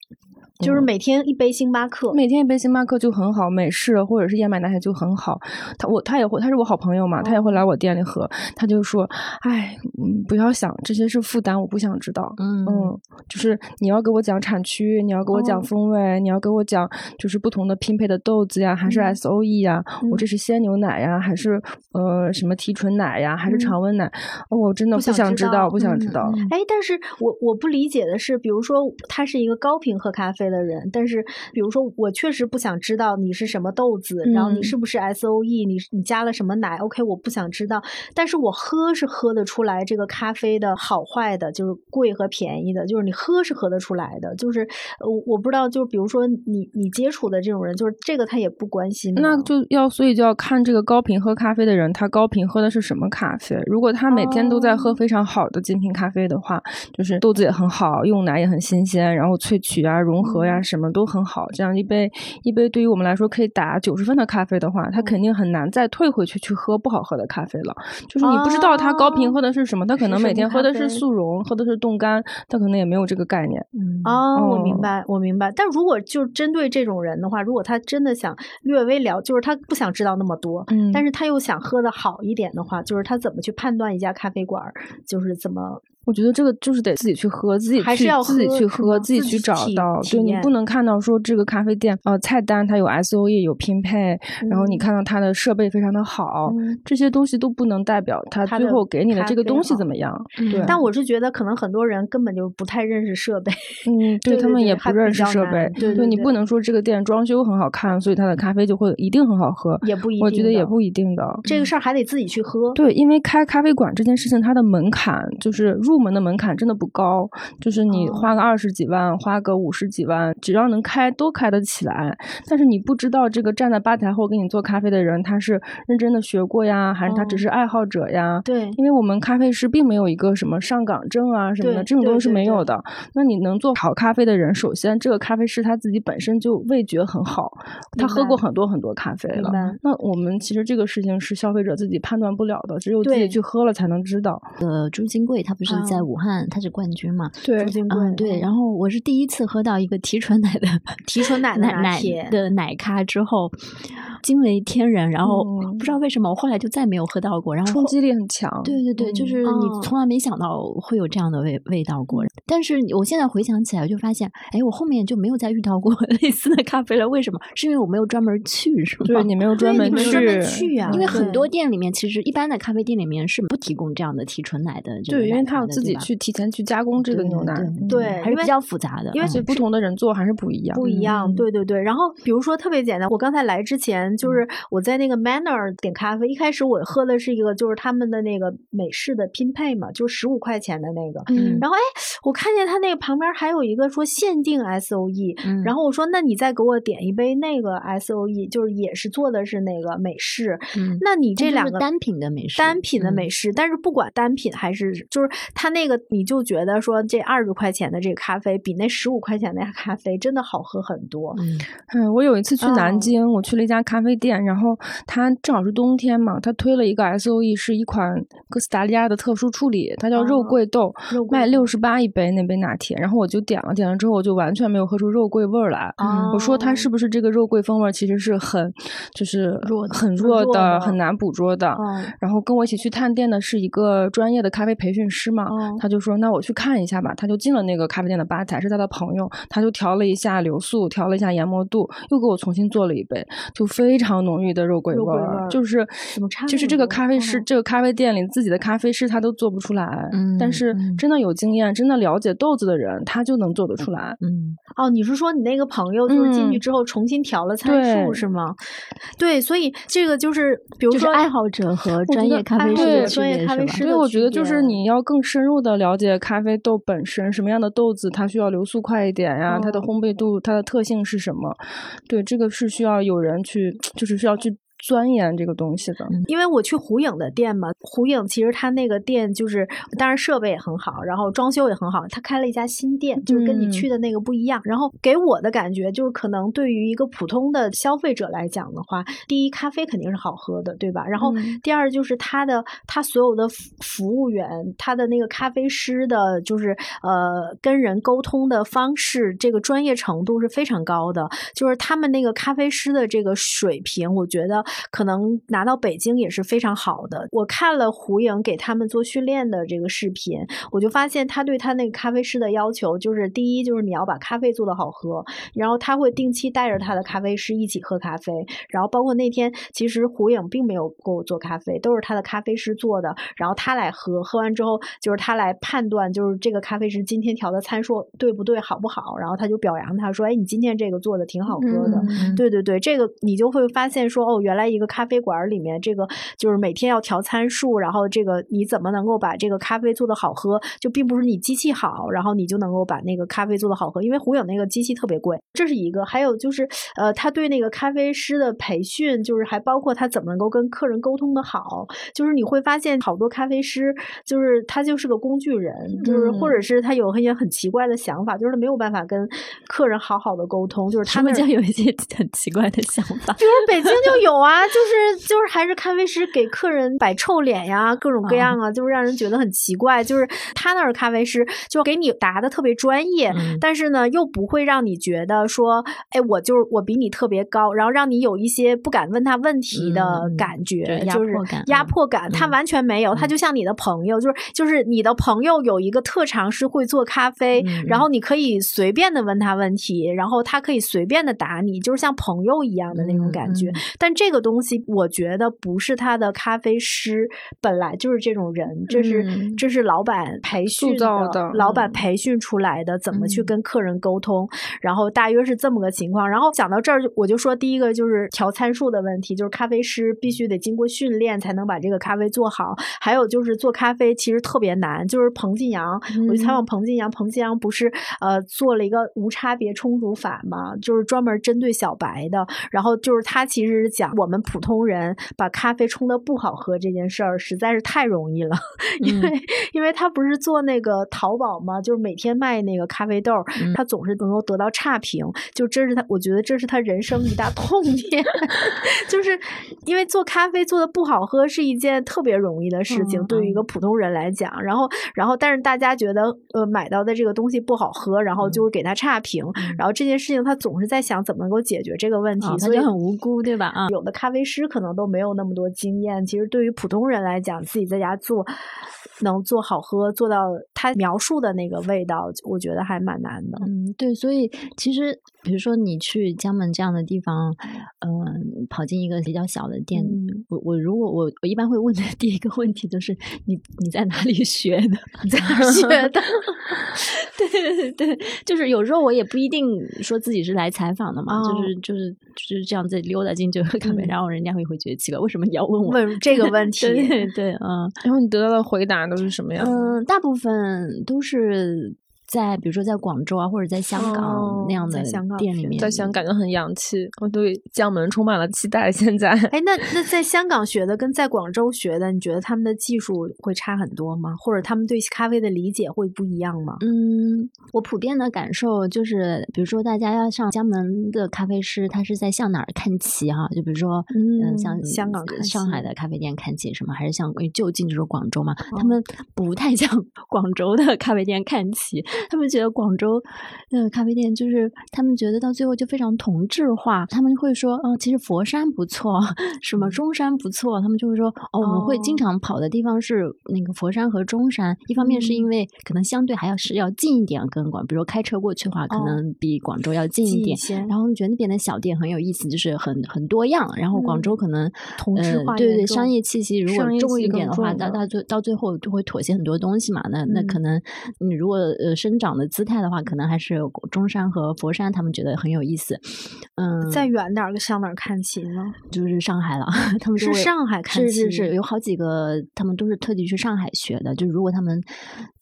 就是每天一杯星巴克，每天一杯星巴克就很好，美式或者是燕麦拿铁就很好。他我他也会，他是我好朋友嘛，他也会来我店里喝。他就说：“哎，不要想这些是负担，我不想知道。嗯嗯，就是你要给我讲产区，你要给我讲风味，你要给我讲就是不同的拼配的豆子呀，还是 S O E 呀，我这是鲜牛奶呀，还是呃什么提纯奶呀，还是常温奶？我真的不想知道，不想知道。哎，但是我我不理解的是，比如说他是一个高频喝咖啡。的人，但是比如说，我确实不想知道你是什么豆子，然后你是不是 S O E，你你加了什么奶？OK，我不想知道，但是我喝是喝得出来这个咖啡的好坏的，就是贵和便宜的，就是你喝是喝得出来的，就是我我不知道，就是比如说你你接触的这种人，就是这个他也不关心，那就要所以就要看这个高频喝咖啡的人，他高频喝的是什么咖啡？如果他每天都在喝非常好的精品咖啡的话，就是豆子也很好，用奶也很新鲜，然后萃取啊融合。呀，什么都很好。这样一杯一杯对于我们来说可以打九十分的咖啡的话，他肯定很难再退回去去喝不好喝的咖啡了。就是你不知道他高频喝的是什么，他可能每天喝的是速溶，喝的是冻干，他可能也没有这个概念。哦，我明白，我明白。但如果就针对这种人的话，如果他真的想略微了，就是他不想知道那么多，嗯，但是他又想喝的好一点的话，就是他怎么去判断一家咖啡馆，就是怎么。我觉得这个就是得自己去喝，自己去自己去喝，自己去找到。对你不能看到说这个咖啡店呃菜单它有 S O E 有拼配，然后你看到它的设备非常的好，这些东西都不能代表它最后给你的这个东西怎么样。对，但我是觉得可能很多人根本就不太认识设备，[LAUGHS] 嗯，对他们也不认识设备。对，对你不能说这个店装修很好看，所以它的咖啡就会一定很好喝，也不一定。我觉得也不一定的，这个事儿还得自己去喝。对，因为开咖啡馆这件事情，它的门槛就是入门的门槛真的不高，就是你花个二十几万，花个五十几万，只要能开都开得起来。但是你不知道这个站在吧台后给你做咖啡的人，他是认真的学过呀，还是他只是爱好者呀？对，因为我们咖啡师并没有一个什么上岗证啊什么的，这种东西是没有的。那你能做好咖啡的人，首先这个咖啡师他自己本身就味觉很好，他喝过很多很多咖啡了。那我们其实这个事情是消费者自己判断不了的，只有自己去喝了才能知道。呃，朱金贵他不是在武汉，它是冠军嘛？对，嗯，对。然后我是第一次喝到一个提纯奶的 [LAUGHS] 提纯奶奶奶的奶咖之后，惊为天人。然后不知道为什么，我后来就再没有喝到过。然后冲击力很强。对对对，就是你从来没想到会有这样的味味道过。但是我现在回想起来，就发现，哎，我后面就没有再遇到过 [LAUGHS] 类似的咖啡了。为什么？是因为我没有专门去，是吗？对你没有 [LAUGHS] 专门去？因为很多店里面，其实一般的咖啡店里面是不提供这样的提纯奶的。对，因为它要自己去提前去加工这个牛奶，对，还是比较复杂的。因为不同的人做还是不一样，不一样。对对对。然后比如说特别简单，我刚才来之前，就是我在那个 Manner 点咖啡，一开始我喝的是一个就是他们的那个美式的拼配嘛，就是十五块钱的那个。嗯。然后哎，我看见他那个旁边还有一个说限定 S O E，然后我说那你再给我点一杯那个 S O E，就是也是做的是那个美式。嗯。那你这两个单品的美式，单品的美式，但是不管单品还是就是他那个，你就觉得说这二十块钱的这个咖啡比那十五块钱的 [LAUGHS] 咖啡真的好喝很多。嗯，我有一次去南京，我去了一家咖啡店，然后他正好是冬天嘛，他推了一个 S O E，是一款哥斯达黎加的特殊处理，它叫肉桂豆，卖六十八一杯那杯拿铁，然后我就点了，点了之后我就完全没有喝出肉桂味儿来。我说它是不是这个肉桂风味其实是很就是弱很弱的，很难捕捉的。然后跟我一起去探店的是一个专业的咖啡培训师嘛，他就说那我去看一下吧，他就进了那个咖啡店的吧台，是他的朋友，他就调了一下流速，调了一下研磨度，又给我重新做了一杯，就非常浓郁的肉桂味儿，就是就是这个咖啡师，这个咖啡店里自己的咖啡师他都做不出来，但是真的有经验、真的了解豆子的人，他就能做得出来。嗯，哦，你是说你那个朋友就是进去之后重新调了参数是吗？对，所以这个就是比如说爱好者和专业咖啡师专业咖啡师，所以我觉得就是？你要更深入的了解咖啡豆本身，什么样的豆子它需要流速快一点呀？它的烘焙度、它的特性是什么？对，这个是需要有人去，就是需要去钻研这个东西的。因为我去胡影的店嘛，胡影其实他那个店就是，当然设备也很好，然后装修也很好。他开了一家新店，就是跟你去的那个不一样。然后给我的感觉就是，可能对于一个普通的消费者来讲的话，第一咖啡肯定是好喝的，对吧？然后第二就是他的他所有的服务员，他的那个咖啡师的，就是呃跟人沟通的方式，这个专业程度是非常高的。就是他们那个咖啡师的这个水平，我觉得可能拿到北京也是非常好的。我看了胡颖给他们做训练的这个视频，我就发现他对他那个咖啡师的要求，就是第一就是你要把咖啡做得好喝，然后他会定期带着他的咖啡师一起喝咖啡，然后包括那天其实胡颖并没有给我做咖啡，都是他的咖啡师做的，然后他来喝，喝完之后就是他来判断，就是这个咖啡师今天调的参数对不对，好不好，然后他就表扬他说，哎，你今天这个做的挺好喝的，对对对，这个你就会发现说，哦，原来一个咖啡馆里面这个就是每天要调参数，然后这个你怎么能够把这个咖啡做的好喝，就并不是你机器好，然后你就能够把那个咖啡做的好喝，因为胡影那个机器特别贵，这是一个。还有就是，呃，他对那个咖啡师的培训，就是还包括他怎么能够跟客人沟通的好，就是你会发现好多咖啡师，就是他就是个工具人，就是或者是他有一些很奇怪的想法，就是他没有办法跟客人好好的沟通，就是他们家有一些很奇怪的想法，比如北京就有啊，就是就是还是咖啡师给客人摆臭脸呀，各种各样啊，就是让人觉得很奇怪。就是他那儿咖啡师就给你答的特别专业，但是呢又不会让你觉得说，哎，我就是我比你特别高，然后让你有一些不敢问他问题的感觉，就是压迫感。他完全没有，他就像你的朋友，就是就是你的朋友有一个特长是会做咖啡，然后你可以随便的问他问题，然后他可以随便的答你，就是像朋友一样的那种感觉。但这个东西，我觉得不是他的咖啡师本来就是这种人，这是这是老板培训的，老板培训出来的，怎么去跟客人沟通，然后大约是这么个情况。然后讲到这儿，我就说第一个就是调参数的问题，就是咖啡师必须得经过训练才能把这个咖啡做好。还有就是做咖啡其实特别难，就是彭晋阳，我去采访彭晋阳，彭晋阳不是呃做了一个无差别冲煮法嘛，就是专门针对小白的。然后就是他其实是讲我们普通人把咖啡冲的不好喝这件事儿实在是太容易了，[LAUGHS] 因为因为他不是做那个淘宝嘛，就是每天卖那个咖啡豆，他总是能够得到差评，就这是他，我觉得这是他人生一大痛点，[LAUGHS] 就是因为做咖啡做的不好喝是一件特别容易的事情，对于一个普通人来讲，然后然后但是大家觉得呃买到的这个东西不好喝，然后就会给他差评，然后这件事情他总是在想怎么能够解决这个问题。所以很无辜，对吧？啊，有的咖啡师可能都没有那么多经验。其实对于普通人来讲，自己在家做，能做好喝，做到他描述的那个味道，我觉得还蛮难的。嗯，对。所以其实，比如说你去江门这样的地方，嗯，跑进一个比较小的店，我我如果我我一般会问的第一个问题就是你你在哪里学的？[LAUGHS] 在哪学的？[LAUGHS] 对对 [LAUGHS] 对，就是有时候我也不一定说自己是来采访的嘛，就是就是就是这样子溜达进去喝咖啡，然后人家会会觉得奇怪，为什么你要问我问这个问题？对对嗯，然后你得到的回答都是什么样？嗯，大部分都是。在比如说在广州啊，或者在香港那样的店里面，在香港感觉很洋气，我对江门充满了期待。现在，哎，那那在香港学的跟在广州学的，你觉得他们的技术会差很多吗？或者他们对咖啡的理解会不一样吗？嗯，我普遍的感受就是，比如说大家要上江门的咖啡师，他是在向哪儿看齐哈？就比如说，嗯，像香港、上海的咖啡店看齐什么，还是像就近就是广州嘛？他们不太像 [LAUGHS] 广州的咖啡店看齐。他们觉得广州那个咖啡店就是他们觉得到最后就非常同质化，他们会说，哦，其实佛山不错，[LAUGHS] 什么中山不错，他们就会说，哦，我们会经常跑的地方是那个佛山和中山。一方面是因为可能相对还要是要近一点，跟广，比如开车过去的话，可能比广州要近一点。然后觉得那边的小店很有意思，就是很很多样。然后广州可能同质化，对对，商业气息如果重一点的话，到到最到最后就会妥协很多东西嘛。那那可能你如果呃设生长的姿态的话，可能还是中山和佛山他们觉得很有意思。嗯，再远点儿向哪儿看齐呢？就是上海了，[LAUGHS] 他们是上海看齐，是是是，有好几个他们都是特地去上海学的。就如果他们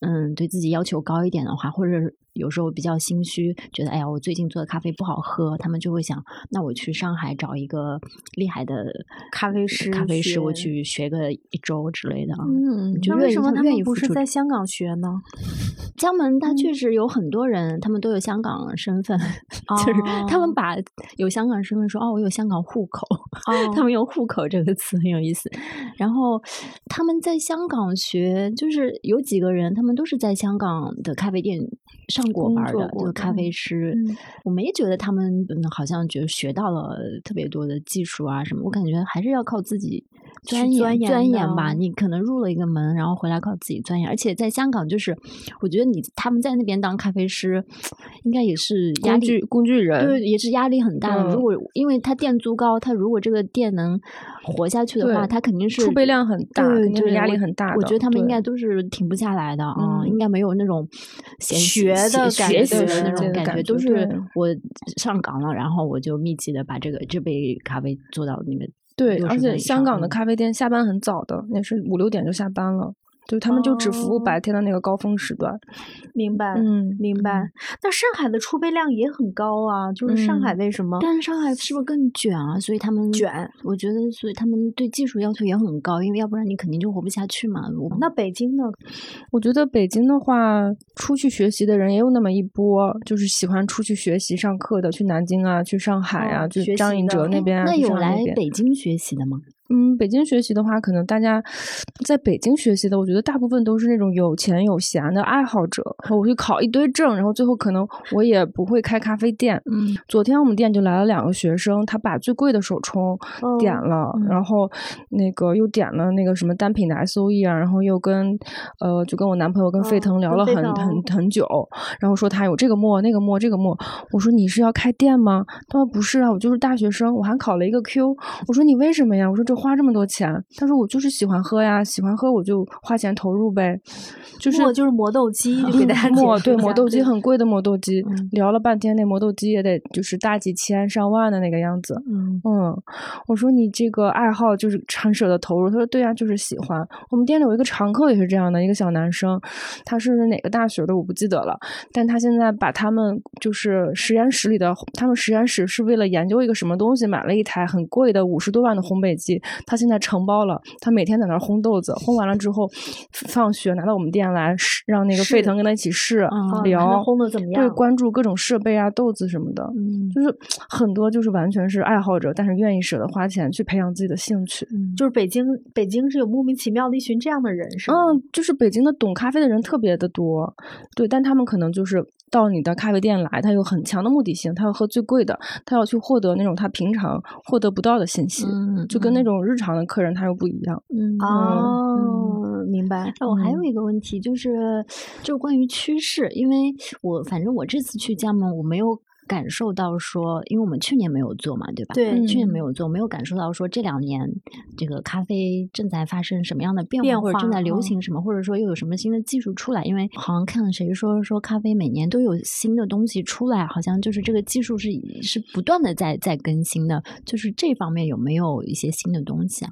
嗯对自己要求高一点的话，或者。有时候比较心虚，觉得哎呀，我最近做的咖啡不好喝，他们就会想，那我去上海找一个厉害的咖啡师，咖啡师我去学个一周之类的。嗯，那为什么他们不是在香港学呢？江门他确实有很多人，他们都有香港身份，[LAUGHS] 就是他们把有香港身份说哦，我有香港户口，[LAUGHS] 他们用户口这个词很有意思。然后他们在香港学，就是有几个人，他们都是在香港的咖啡店上。过班的就咖啡师，我没觉得他们好像觉得学到了特别多的技术啊什么，我感觉还是要靠自己钻研钻研吧。你可能入了一个门，然后回来靠自己钻研。而且在香港，就是我觉得你他们在那边当咖啡师，应该也是工具工具人，对，也是压力很大的。如果因为他店租高，他如果这个店能活下去的话，他肯定是储备量很大，就是压力很大。我觉得他们应该都是停不下来的啊，应该没有那种学的。学习的那种感觉，都是我上岗了，然后我就密集的把这个这杯咖啡做到那个。对，而且香港的咖啡店下班很早的，也是五六点就下班了。就他们就只服务白天的那个高峰时段，明白，嗯，明白。那上海的储备量也很高啊，就是上海为什么？但是上海是不是更卷啊？所以他们卷，我觉得，所以他们对技术要求也很高，因为要不然你肯定就活不下去嘛。那北京呢？我觉得北京的话，出去学习的人也有那么一波，就是喜欢出去学习上课的，去南京啊，去上海啊，去张颖哲那边。那有来北京学习的吗？嗯，北京学习的话，可能大家在北京学习的，我觉得大部分都是那种有钱有闲的爱好者。我去考一堆证，然后最后可能我也不会开咖啡店。嗯，昨天我们店就来了两个学生，他把最贵的手冲点了，然后那个又点了那个什么单品的 S O E 啊，然后又跟呃就跟我男朋友跟沸腾聊了很很很久，然后说他有这个墨那个墨这个墨，我说你是要开店吗？他说不是啊，我就是大学生，我还考了一个 Q。我说你为什么呀？我说这。花这么多钱，他说我就是喜欢喝呀，喜欢喝我就花钱投入呗。就是就是磨豆机，就给大家磨对磨豆机很贵的磨豆机，聊了半天那磨豆机也得就是大几千上万的那个样子。嗯嗯，我说你这个爱好就是很舍得投入。他说对呀，就是喜欢。我们店里有一个常客也是这样的一个小男生，他是哪个大学的我不记得了，但他现在把他们就是实验室里的，他们实验室是为了研究一个什么东西，买了一台很贵的五十多万的烘焙机。他现在承包了，他每天在那儿烘豆子，烘完了之后，放学拿到我们店来试，让那个沸腾跟他一起试聊，烘的怎么样？对，关注各种设备啊、豆子什么的，就是 [TSK] 很多就是完全是爱好者，但是愿意舍得花钱去培养自己的兴趣。就是北京，北京是有莫名其妙的一群这样的人，是吗？嗯，就是北京的懂咖啡的人特别的多，对，但他们可能就是。到你的咖啡店来，他有很强的目的性，他要喝最贵的，他要去获得那种他平常获得不到的信息，就跟那种日常的客人他又不一样。嗯哦，明白。我还有一个问题就是，就关于趋势，因为我反正我这次去加盟，我没有。感受到说，因为我们去年没有做嘛，对吧？对，去年没有做，没有感受到说这两年这个咖啡正在发生什么样的变化，或者正在流行什么，或者说又有什么新的技术出来。因为好像看了谁说说咖啡每年都有新的东西出来，好像就是这个技术是是不断的在在更新的。就是这方面有没有一些新的东西啊？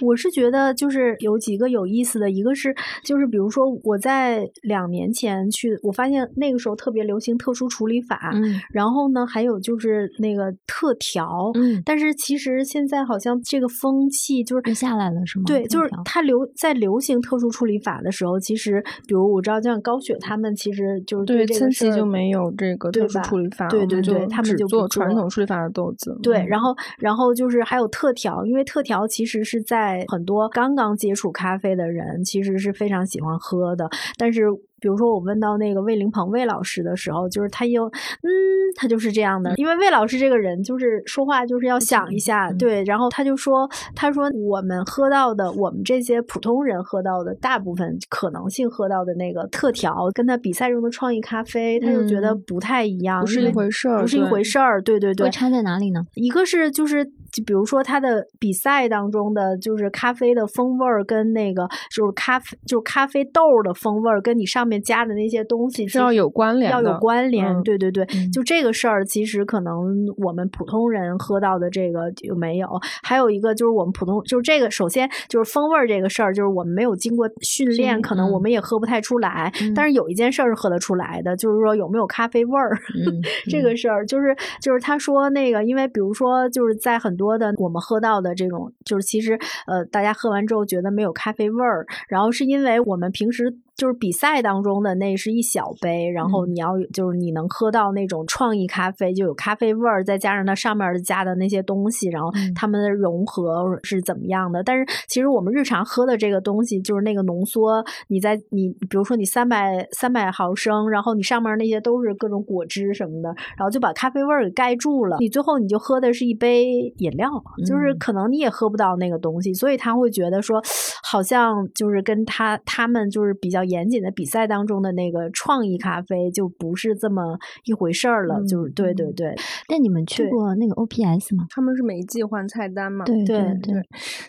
我是觉得就是有几个有意思的，一个是就是比如说我在两年前去，我发现那个时候特别流行特殊处理法，嗯，然后。然后呢，还有就是那个特调，嗯，但是其实现在好像这个风气就是下来了，是吗？对，就是它流在流行特殊处理法的时候，其实比如我知道，像高雪他们其实就是对这个就没有这个特殊处理法，对对对，他们就做传统处理法的豆子。对，然后然后就是还有特调，因为特调其实是在很多刚刚接触咖啡的人其实是非常喜欢喝的，但是。比如说，我问到那个魏凌鹏魏老师的时候，就是他又嗯，他就是这样的，因为魏老师这个人就是说话就是要想一下，对，然后他就说，他说我们喝到的，我们这些普通人喝到的大部分可能性喝到的那个特调，跟他比赛中的创意咖啡，他就觉得不太一样，不是一回事儿，不是一回事儿，对对对，差在哪里呢？一个是就是就比如说它的比赛当中的就是咖啡的风味儿跟那个就是咖啡就是咖啡豆的风味儿跟你上面加的那些东西是要有关联，要有关联。嗯、对对对，嗯、就这个事儿，其实可能我们普通人喝到的这个就没有。还有一个就是我们普通就是这个，首先就是风味儿这个事儿，就是我们没有经过训练，可能我们也喝不太出来。嗯、但是有一件事儿是喝得出来的，就是说有没有咖啡味儿。嗯、[LAUGHS] 这个事儿就是就是他说那个，因为比如说就是在很多多的我们喝到的这种，就是其实呃大家喝完之后觉得没有咖啡味儿，然后是因为我们平时。就是比赛当中的那是一小杯，然后你要就是你能喝到那种创意咖啡，就有咖啡味儿，再加上它上面加的那些东西，然后它们的融合是怎么样的？但是其实我们日常喝的这个东西，就是那个浓缩，你在你比如说你三百三百毫升，然后你上面那些都是各种果汁什么的，然后就把咖啡味儿给盖住了，你最后你就喝的是一杯饮料，就是可能你也喝不到那个东西，所以他会觉得说，好像就是跟他他们就是比较。严谨的比赛当中的那个创意咖啡就不是这么一回事儿了，嗯、就是对对对。但你们去过那个 OPS 吗？他们是每一季换菜单嘛？对对对。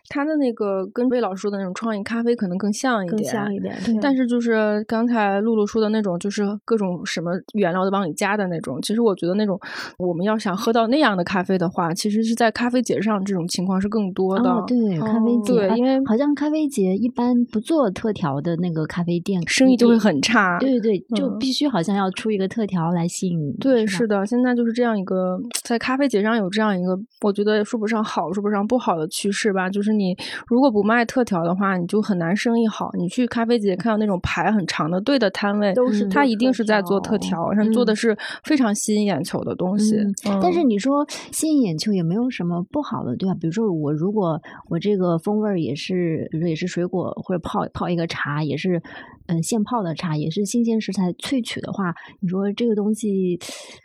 他的那个跟魏老师说的那种创意咖啡可能更像一点，更像一点。但是就是刚才露露说的那种，就是各种什么原料都往里加的那种。其实我觉得那种我们要想喝到那样的咖啡的话，其实是在咖啡节上这种情况是更多的。哦、对，咖啡节，对，因为好像咖啡节一般不做特调的那个咖啡店。生意就会很差，对对对，就嗯必须好像要出一个特调来吸引。对，是是的，现在就是这样一个在咖啡节上有这样一个，我觉得说不上好，说不上不好的趋势吧。就是你如果不卖特调的话，你就很难生意好。你去咖啡节看到那种排很长的队的摊位，都是他一定是在做特调，上做的是非常吸引眼球的东西。嗯、但是你说吸引眼球也没有什么不好的，对吧？比如说我如果我这个风味也是，比如说也是水果或者泡泡一个茶，也是嗯现泡的茶，也是新鲜食材萃取的话，你说这个东西，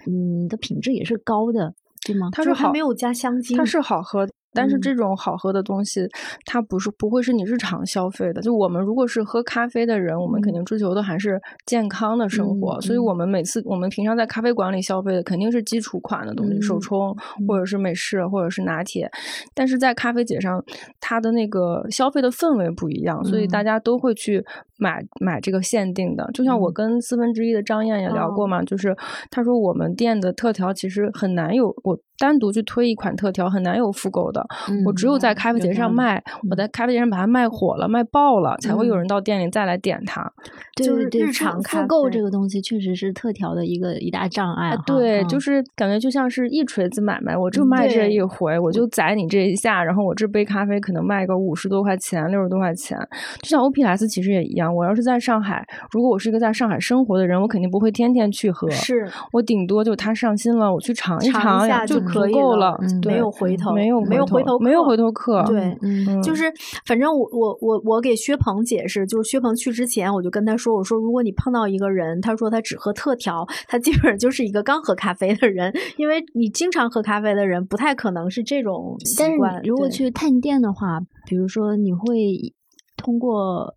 嗯，的品质也是高的，对吗？它是好，没有加香精，它是好喝的。但是这种好喝的东西，它不是不会是你日常消费的。就我们如果是喝咖啡的人，我们肯定追求的还是健康的生活。嗯、所以我们每次我们平常在咖啡馆里消费的肯定是基础款的东西，嗯、手冲或者是美式或者是拿铁。但是在咖啡节上，它的那个消费的氛围不一样，所以大家都会去买买这个限定的。就像我跟四分之一的张燕也聊过嘛，哦、就是他说我们店的特调其实很难有我单独去推一款特调，很难有复购的。嗯、我只有在咖啡节上卖，我在咖啡节上把它卖火了、卖爆了，才会有人到店里再来点它。就是对日常复购这个东西，确实是特调的一个一大障碍。对，嗯、就是感觉就像是一锤子买卖，我就卖这一回，我就宰你这一下，然后我这杯咖啡可能卖个五十多块钱、六十多块钱。就像 OPS 其实也一样，我要是在上海，如果我是一个在上海生活的人，我肯定不会天天去喝，是我顶多就他上新了，我去尝一尝呀，就足够了，嗯、没有回头，没有没有回头，没有回头客。对，嗯，就是反正我我我我给薛鹏解释，就是薛鹏去之前，我就跟他说，我说如果你碰到一个人，他说他只喝特调，他基本上就是一个刚喝咖啡的人，因为你经常喝咖啡的人，不太可能是这种习惯。但是如果去探店的话，比如说你会通过。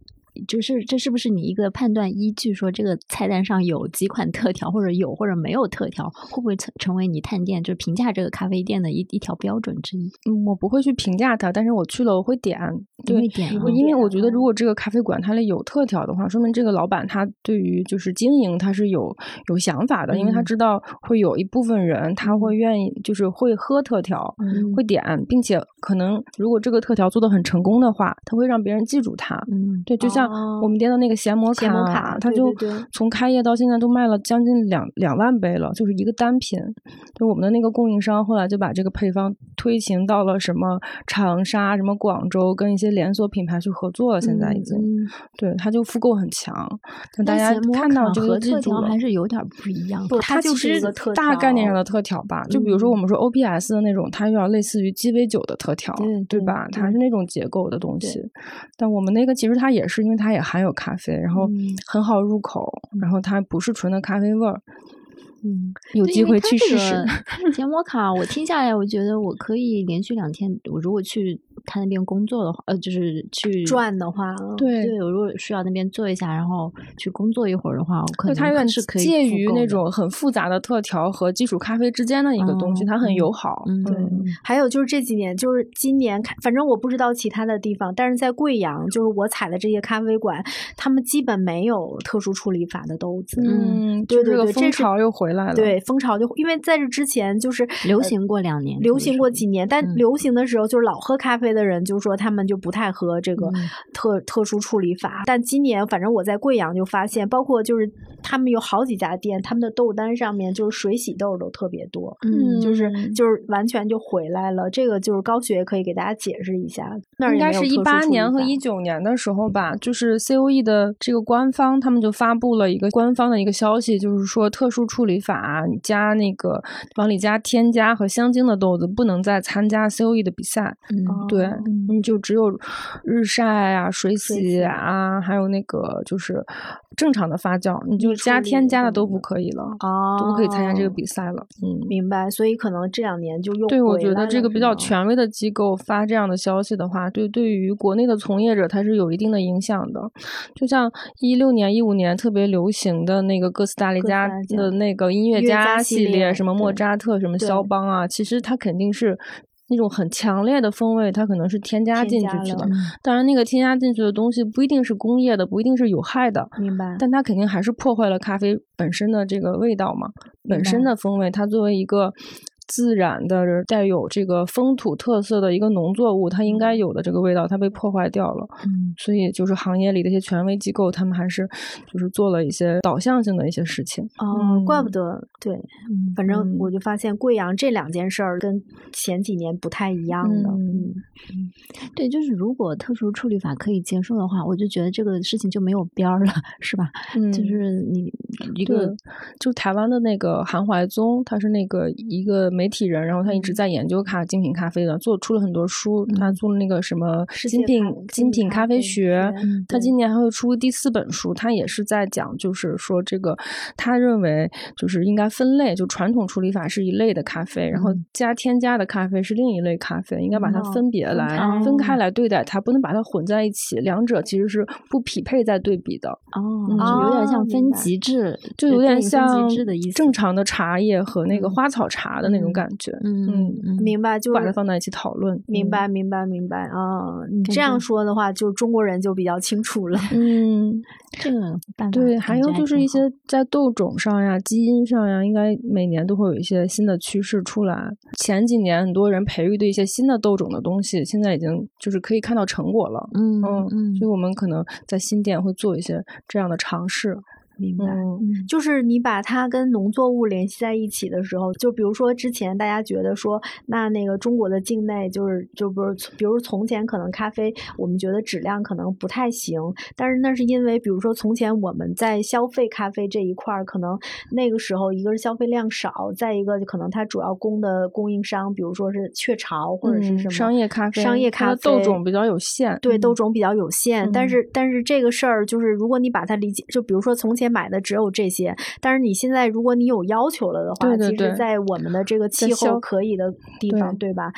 就是这是不是你一个判断依据？说这个菜单上有几款特调，或者有或者没有特调，会不会成成为你探店就评价这个咖啡店的一一条标准之一？嗯，我不会去评价它，但是我去了我会点，对，会点、啊，因为我觉得如果这个咖啡馆它里有特调的话，说明这个老板他对于就是经营他是有有想法的，嗯、因为他知道会有一部分人他会愿意就是会喝特调，嗯、会点，并且可能如果这个特调做的很成功的话，他会让别人记住他。嗯，对，就像。我们店的那个咸摩卡，卡它就从开业到现在都卖了将近两两万杯了，就是一个单品。就我们的那个供应商后来就把这个配方推行到了什么长沙、什么广州，跟一些连锁品牌去合作了。现在已经，嗯、对它就复购很强。但大家看到这个特调还是有点不一样。它就是一个特大概念上的特调吧。就比如说我们说 OPS 的那种，它有点类似于鸡尾酒的特调，对对吧？它是那种结构的东西。但我们那个其实它也是，因为它也含有咖啡，然后很好入口，嗯、然后它不是纯的咖啡味儿。嗯，有机会去试试。这个、节 [LAUGHS] 摩卡，我听下来，我觉得我可以连续两天，我如果去他那边工作的话，呃，就是去转的话，对对，如果需要那边坐一下，然后去工作一会儿的话，我可能它有点是可以介于那种很复杂的特调和基础咖啡之间的一个东西，嗯它很嗯友好。嗯对还有就是这几年，就是今年，反正我不知道其他的地方，但是在贵阳，就是我采的这些咖啡馆，他们基本没有特殊处理法的豆子。嗯，对就这个对对风潮又回来了。对，风潮就因为在这之前就是呃流行过两年，流行过几年，但嗯流行的时候就是老喝咖啡的人就说他们就不太喝这个嗯特、特殊处理法。但今年反正我在贵阳就发现，包括就是他们有好几家店，他们的豆单上面就是水洗豆都特别多。嗯就是嗯就是完全就回来了，这个就是高雪可以给大家解释一下，那应该是一八年和一九年的时候吧，就是 COE 的这个官方，他们就发布了一个官方的一个消息，就是说特殊处理法你加那个往里加添加和香精的豆子不能再参加 COE 的比赛。嗯对哦，你就只有日晒啊、水水洗洗啊，还有那个就是正常的发酵，你就加添加的都不可以了，哦，都不可以参加这个比赛了。嗯。明白，所以可能这两年就又对，我觉得这个比较权威的机构发这样的消息的话，对对于国内的从业者它是有一定的影响的。就像一六年、一五年特别流行的那个哥斯达黎加的那个音乐家家系系列什么莫扎特、什么肖邦啊，其实它肯定是。那种很强烈的风味，它可能是添加进去的加了。当然，那个添加进去的东西不一定是工业的，不一定是有害的，明白，但它肯定还是破坏了咖啡本身的这个味道嘛，本身的风味。它作为一个自然的、带有这个风土特色的一个农作物，它应该有的这个味道，它被破坏掉了。嗯。所以，就是行业里的一些权威机构，他们还是就是做了一些导向性的一些事情。哦，怪不嗯得，对，嗯反正嗯。我就发现贵阳这两件事儿跟前几年不太一样的，嗯对，就是如果特殊处理法可以接受的话，我就觉得这个事情就没有边儿了，是吧？嗯，就是你一个，就台湾的那个韩怀宗，他是那个一个媒体人，然后他一嗯直在研究咖精品咖啡的，做出了很多书。他做了那个什么精品精精品咖啡学学，他今年还会出第四本书，他也是在讲，就是说这个他认为就是应该分类，就传统处理法是一类的咖啡，然后嗯加添加的咖啡是另一类咖啡，应该把它哦分别来开分开来对待它，不能把它混在一起，两者其实是不匹配在对比的。哦，嗯就有点像分哦明白级制，就有点像级制的意思。正常的茶叶和那个嗯花草茶的那种嗯感觉，嗯嗯嗯，明白，就把它放在一起讨论。明白，明白，明白啊！你这样说的话，就中国人就比较清楚了。嗯，[LAUGHS] 这个对，还有就是一些在豆种上呀、基因上呀，应该每年都会有一些新的趋势出来。前几年很多人培育的一些新的豆种的东西，现在已经就是可以看到成果了。嗯嗯嗯所以我们可能在新店会做一些这样的尝试。明白。嗯就是你把它跟农作物联系在一起的时候，就比如说之前大家觉得说，那那个中国的境内就是就不是，比如从前可能咖啡我们觉得质量可能不太行，但是那是因为比如说从前我们在消费咖啡这一块儿，可能那个时候一个是消费量少，再一个就可能它主要供的供应商，比如说是雀巢或者是嗯什么、商业咖啡，商业咖啡豆种比较有限。对，豆种比较有限，但嗯是但是这个事儿就是，如果你把它理解，就比如说从前买的只有这些，但是你现在如果你有要求了的话，对对对其实，在我们的这个气候可以的地方，对吧？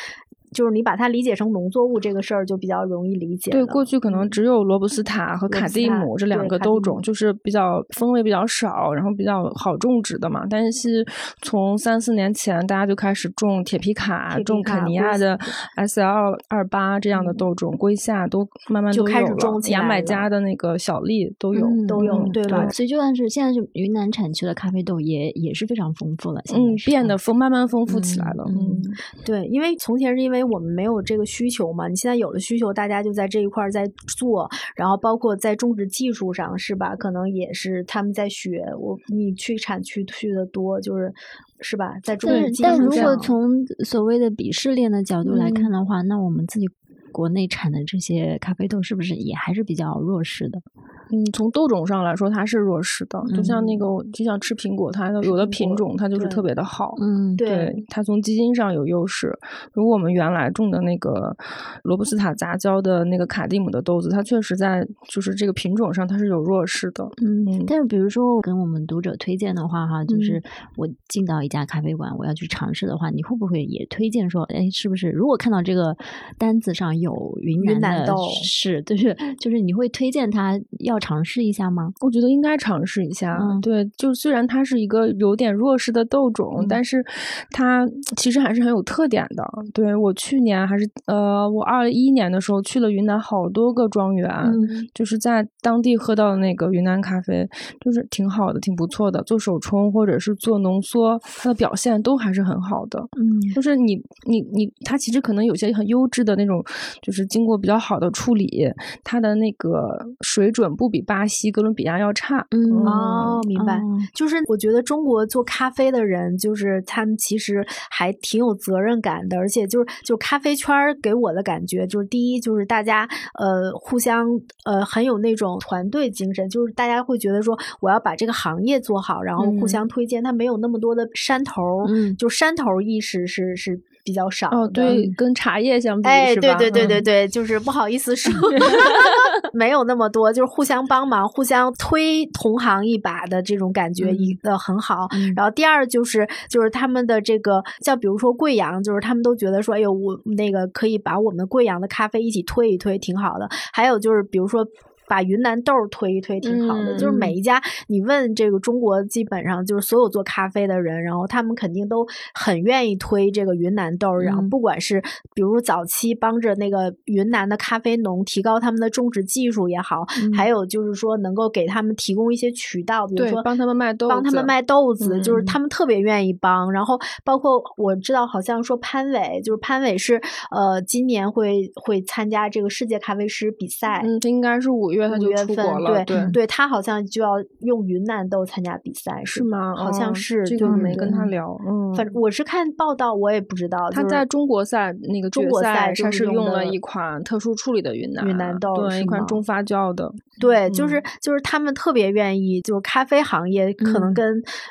就是你把它理解成农作物这个事儿，就比较容易理解对，过去可能嗯只有罗布斯塔和卡蒂姆这两个豆种，就是比较风味比较少，然后比较好种植的嘛。但是从三四年前，大家就开始种铁皮卡、种肯尼亚的 S L 二八这样的豆种，龟夏都慢慢就开始种起来了买加的那个小粒都有。嗯都有嗯对吧所以就算是现在是云南产区的咖啡豆也也是非常丰富了，嗯变得丰慢慢丰富起来了。嗯嗯，对，因为从前是因为我们没有这个需求嘛，你现在有了需求，大家就在这一块儿在做，然后包括在种植技术上，是吧？可能也是他们在学。我你去产区去的多，就是是吧？在种植技术上，如果从所谓的鄙视链的角度来嗯看的话，那我们自己国内产的这些咖啡豆是不是也还是比较弱势的？嗯，从豆种上来说，它是弱势的，就像那个，就像吃苹果，它有的品种它就是特别的好，嗯，对，它从基因上有优势。如果我们原来种的那个罗布斯塔杂交的那个卡蒂姆的豆子，它确实在就是这个品种上它是有弱势的，嗯。但是比如说我跟我们读者推荐的话，哈，就是我进到一家咖啡馆，我要去尝试的话，你会不会也推荐说，哎，是不是如果看到这个单子上有云南豆是，就是就是你会推荐他要。要尝试一下吗？我觉得应该尝试一下。对，就虽然它是一个有点弱势的豆种，但是它其实还是很有特点的。对我去年还是呃，我二一年的时候去了云南好多个庄园，就是在当地喝到的那个云南咖啡，就是挺好的，挺不错的。做手冲或者是做浓缩，它的表现都还是很好的。嗯，就是你你你，它其实可能有些很优质的那种，就是经过比较好的处理，它的那个水准不。比巴西、哥伦比亚要差。嗯哦，明白。就是我觉得中国做咖啡的人，就是他们其实还挺有责任感的，而且就是就咖啡圈给我的感觉，就是第一就是大家呃互相呃很有那种团队精神，就是大家会觉得说我要把这个行业做好，然后互相推荐，他没有那么多的山头，嗯，就山头意识是是。比较少哦，对，跟茶叶相比，哎，对对对对对，就是不好意思说，[LAUGHS] 没有那么多，就是互相帮忙、互相推同行一把的这种感觉，一个很好。然后第二就是，就是他们的这个，像比如说贵阳，就是他们都觉得说，哎呦，我那个可以把我们贵阳的咖啡一起推一推，挺好的。还有就是，比如说。把云南豆推一推挺好的，就是每一家你问这个中国基本上就是所有做咖啡的人，然后他们肯定都很愿意推这个云南豆，然后不管是比如早期帮着那个云南的咖啡农提高他们的种植技术也好，还有就是说能够给他们提供一些渠道，比如说帮他们卖豆，帮他们卖豆子，就是他们特别愿意帮。然后包括我知道好像说潘伟，就是潘伟是呃今年会会参加这个世界咖啡师比赛，嗯，应该是五。五月份，对对对，他好像就要用云南豆参加比赛，是吗？好像是，就没跟他聊。嗯，反正我是看报道，我也不知道。他在中国赛那个中国赛，他是用了一款特殊处理的云南云南豆，对，一款中发酵的。对，就是就是他们特别愿意，就是咖啡行业可能跟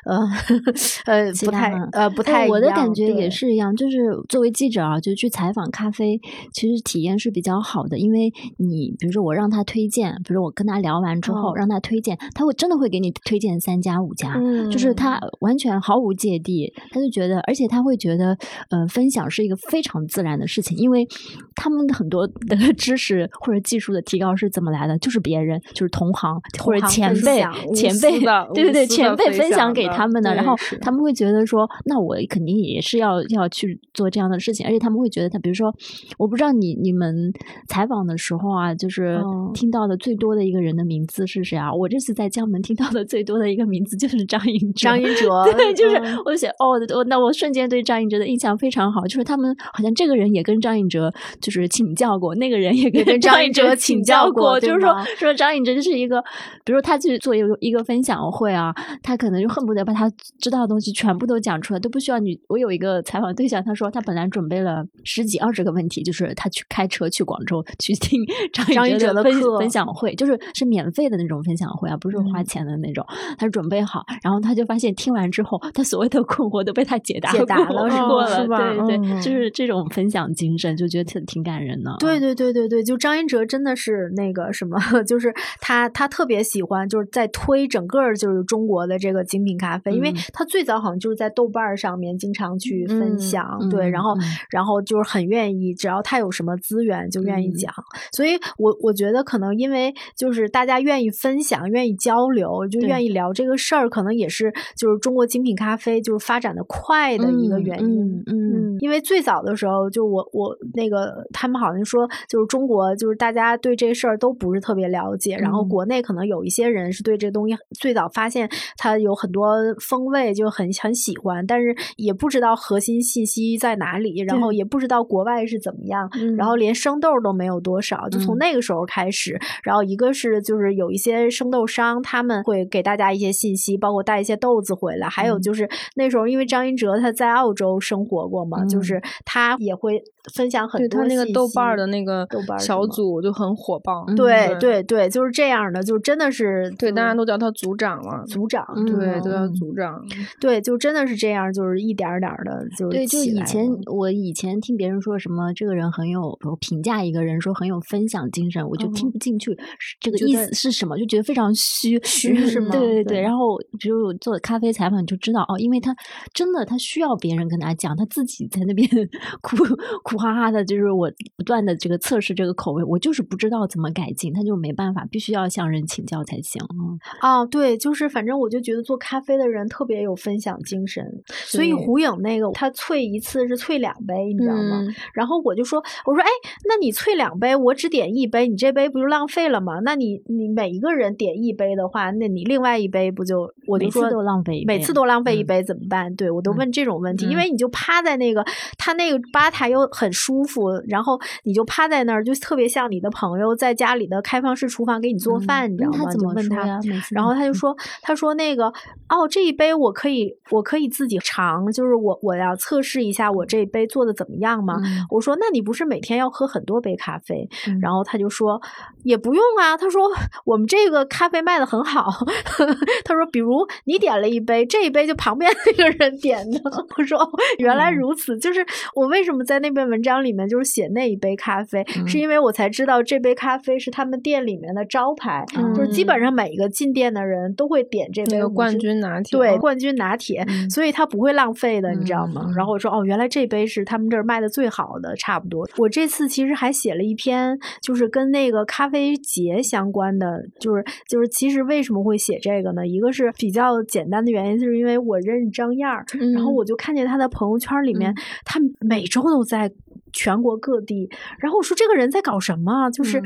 呃 [LAUGHS] 呃不太呃不太，我的感觉也是一样。就是作为记者啊，就去采访咖啡，其实体验是比较好的，因为你比如说我让他推荐。比如我跟他聊完之后，让他推荐，他会真的会给你推荐三家五家，就是他完全毫无芥蒂，他就觉得，而且他会觉得，呃，分享是一个非常自然的事情，因为他们很多的 [LAUGHS] 知识或者技术的提高是怎么来的，就是别人，就是同行或者前辈前辈对对对前辈分享给他们的，然后他们会觉得说，那我肯定也是要要去做这样的事情，而且他们会觉得，他比如说，我不知道你你们采访的时候啊，就是听到的最。多的一个人的名字是谁啊？我这次在江门听到的最多的一个名字就是张颖哲。张 [LAUGHS] 颖哲，对，就是我就想，哦，我那我瞬间对张颖哲的印象非常好，就是他们好像这个人也跟张颖哲就是请教过，那个人也跟张颖哲请教过，就是说说张颖哲就是一个，比如他去做一个一个分享会啊，他可能就恨不得把他知道的东西全部都讲出来，都不需要你。我有一个采访对象，他说他本来准备了十几二十个问题，就是他去开车去广州去听张颖哲的分分享会。就是是免费的那种分享会啊，不是花钱的那种。他准备好，然后他就发现听完之后，他所谓的困惑都被他解答解答了，是吧？对对，就是这种分享精神，就觉得挺挺感人的。对对对对对，就张一哲真的是那个什么，[LAUGHS] 就是他他特别喜欢，就是在推整个就是中国的这个精品咖啡，因为他最早好像就是在豆瓣上面经常去分享，对，然后然后就是很愿意，只要他有什么资源就愿意讲。所以我我觉得可能因为。就是大家愿意分享、愿意交流，就愿意聊这个事儿，可能也是就是中国精品咖啡就是发展的快的一个原因。嗯，因为最早的时候，就我我那个他们好像说，就是中国就是大家对这事儿都不是特别了解，然后国内可能有一些人是对这东西最早发现它有很多风味就很很喜欢，但是也不知道核心信息在哪里，然后也不知道国外是怎么样，然后连生豆都没有多少，就从那个时候开始，然后。一个是就是有一些生豆商，他们会给大家一些信息，包括带一些豆子回来。还有就是那时候，因为张英哲他在澳洲生活过嘛，嘛，就是他也会分享很多。他那个豆瓣的那个豆瓣小组就很火爆。对对对，就是这样的，就真的是对，大家都叫他组长了，组长，对，都叫组长。对，就真的是这样，就是一点点的，就对，就以前我以前听别人说什么这个人很有评价一个人说很有分享精神，我就听不进去，这个意思是什么？就觉得非常虚虚是吗？对对对。然后只有做咖啡采访就知道哦，因为他真的他需要别人跟他讲，他自己在那边 [LAUGHS] 苦苦哈哈的，就是我不断的这个测试这个口味，我就是不知道怎么改进，他就没办法，必须要向人请教才行。哦，对，就是反正我就觉得做咖啡的人特别有分享精神，所以胡颖那个他萃一次是萃两杯，你知道吗？然后我就说，我说哎，那你萃两杯，我只点一杯，你这杯不就浪费了嘛？那你你每一个人点一杯的话，那你另外一杯不就我就说都浪费，每次都浪费一杯怎么办？对我都问这种问题，因为你就趴在那个他那个吧台又很舒服，然后你就趴在那儿，就特别像你的朋友在家里的开放式厨房给你做饭，你知道吗？就问他，然后他就说，他说那个哦，这一杯我可以，我可以自己尝，就是我我要测试一下我这一杯做的怎么样吗？我说那你不是每天要喝很多杯咖啡？然后他就说也不用啊，他说我们这个咖啡卖的很好，[LAUGHS] 他说比如你点了一杯，这一杯就旁边那个人点的。我说原来如此，就是我为什么在那篇文章里面就是写那一杯咖啡，是因为我才知道这杯咖啡是他们店里面的招牌，就是基本上每一个进店的人都会点这杯冠军拿铁，对冠军拿铁，所以他不会浪费的，你知道吗？然后我说哦，原来这杯是他们这儿卖的最好的，差不多。我这次其实还写了一篇，就是跟那个咖啡节相关的，就是就是其实为什么会写这个呢？一个是比较简单的原因，就是因为我认识张燕儿，然后我就看见他的朋友圈里面，他每周都在全国各地，然后我说这个人在搞什么？就是。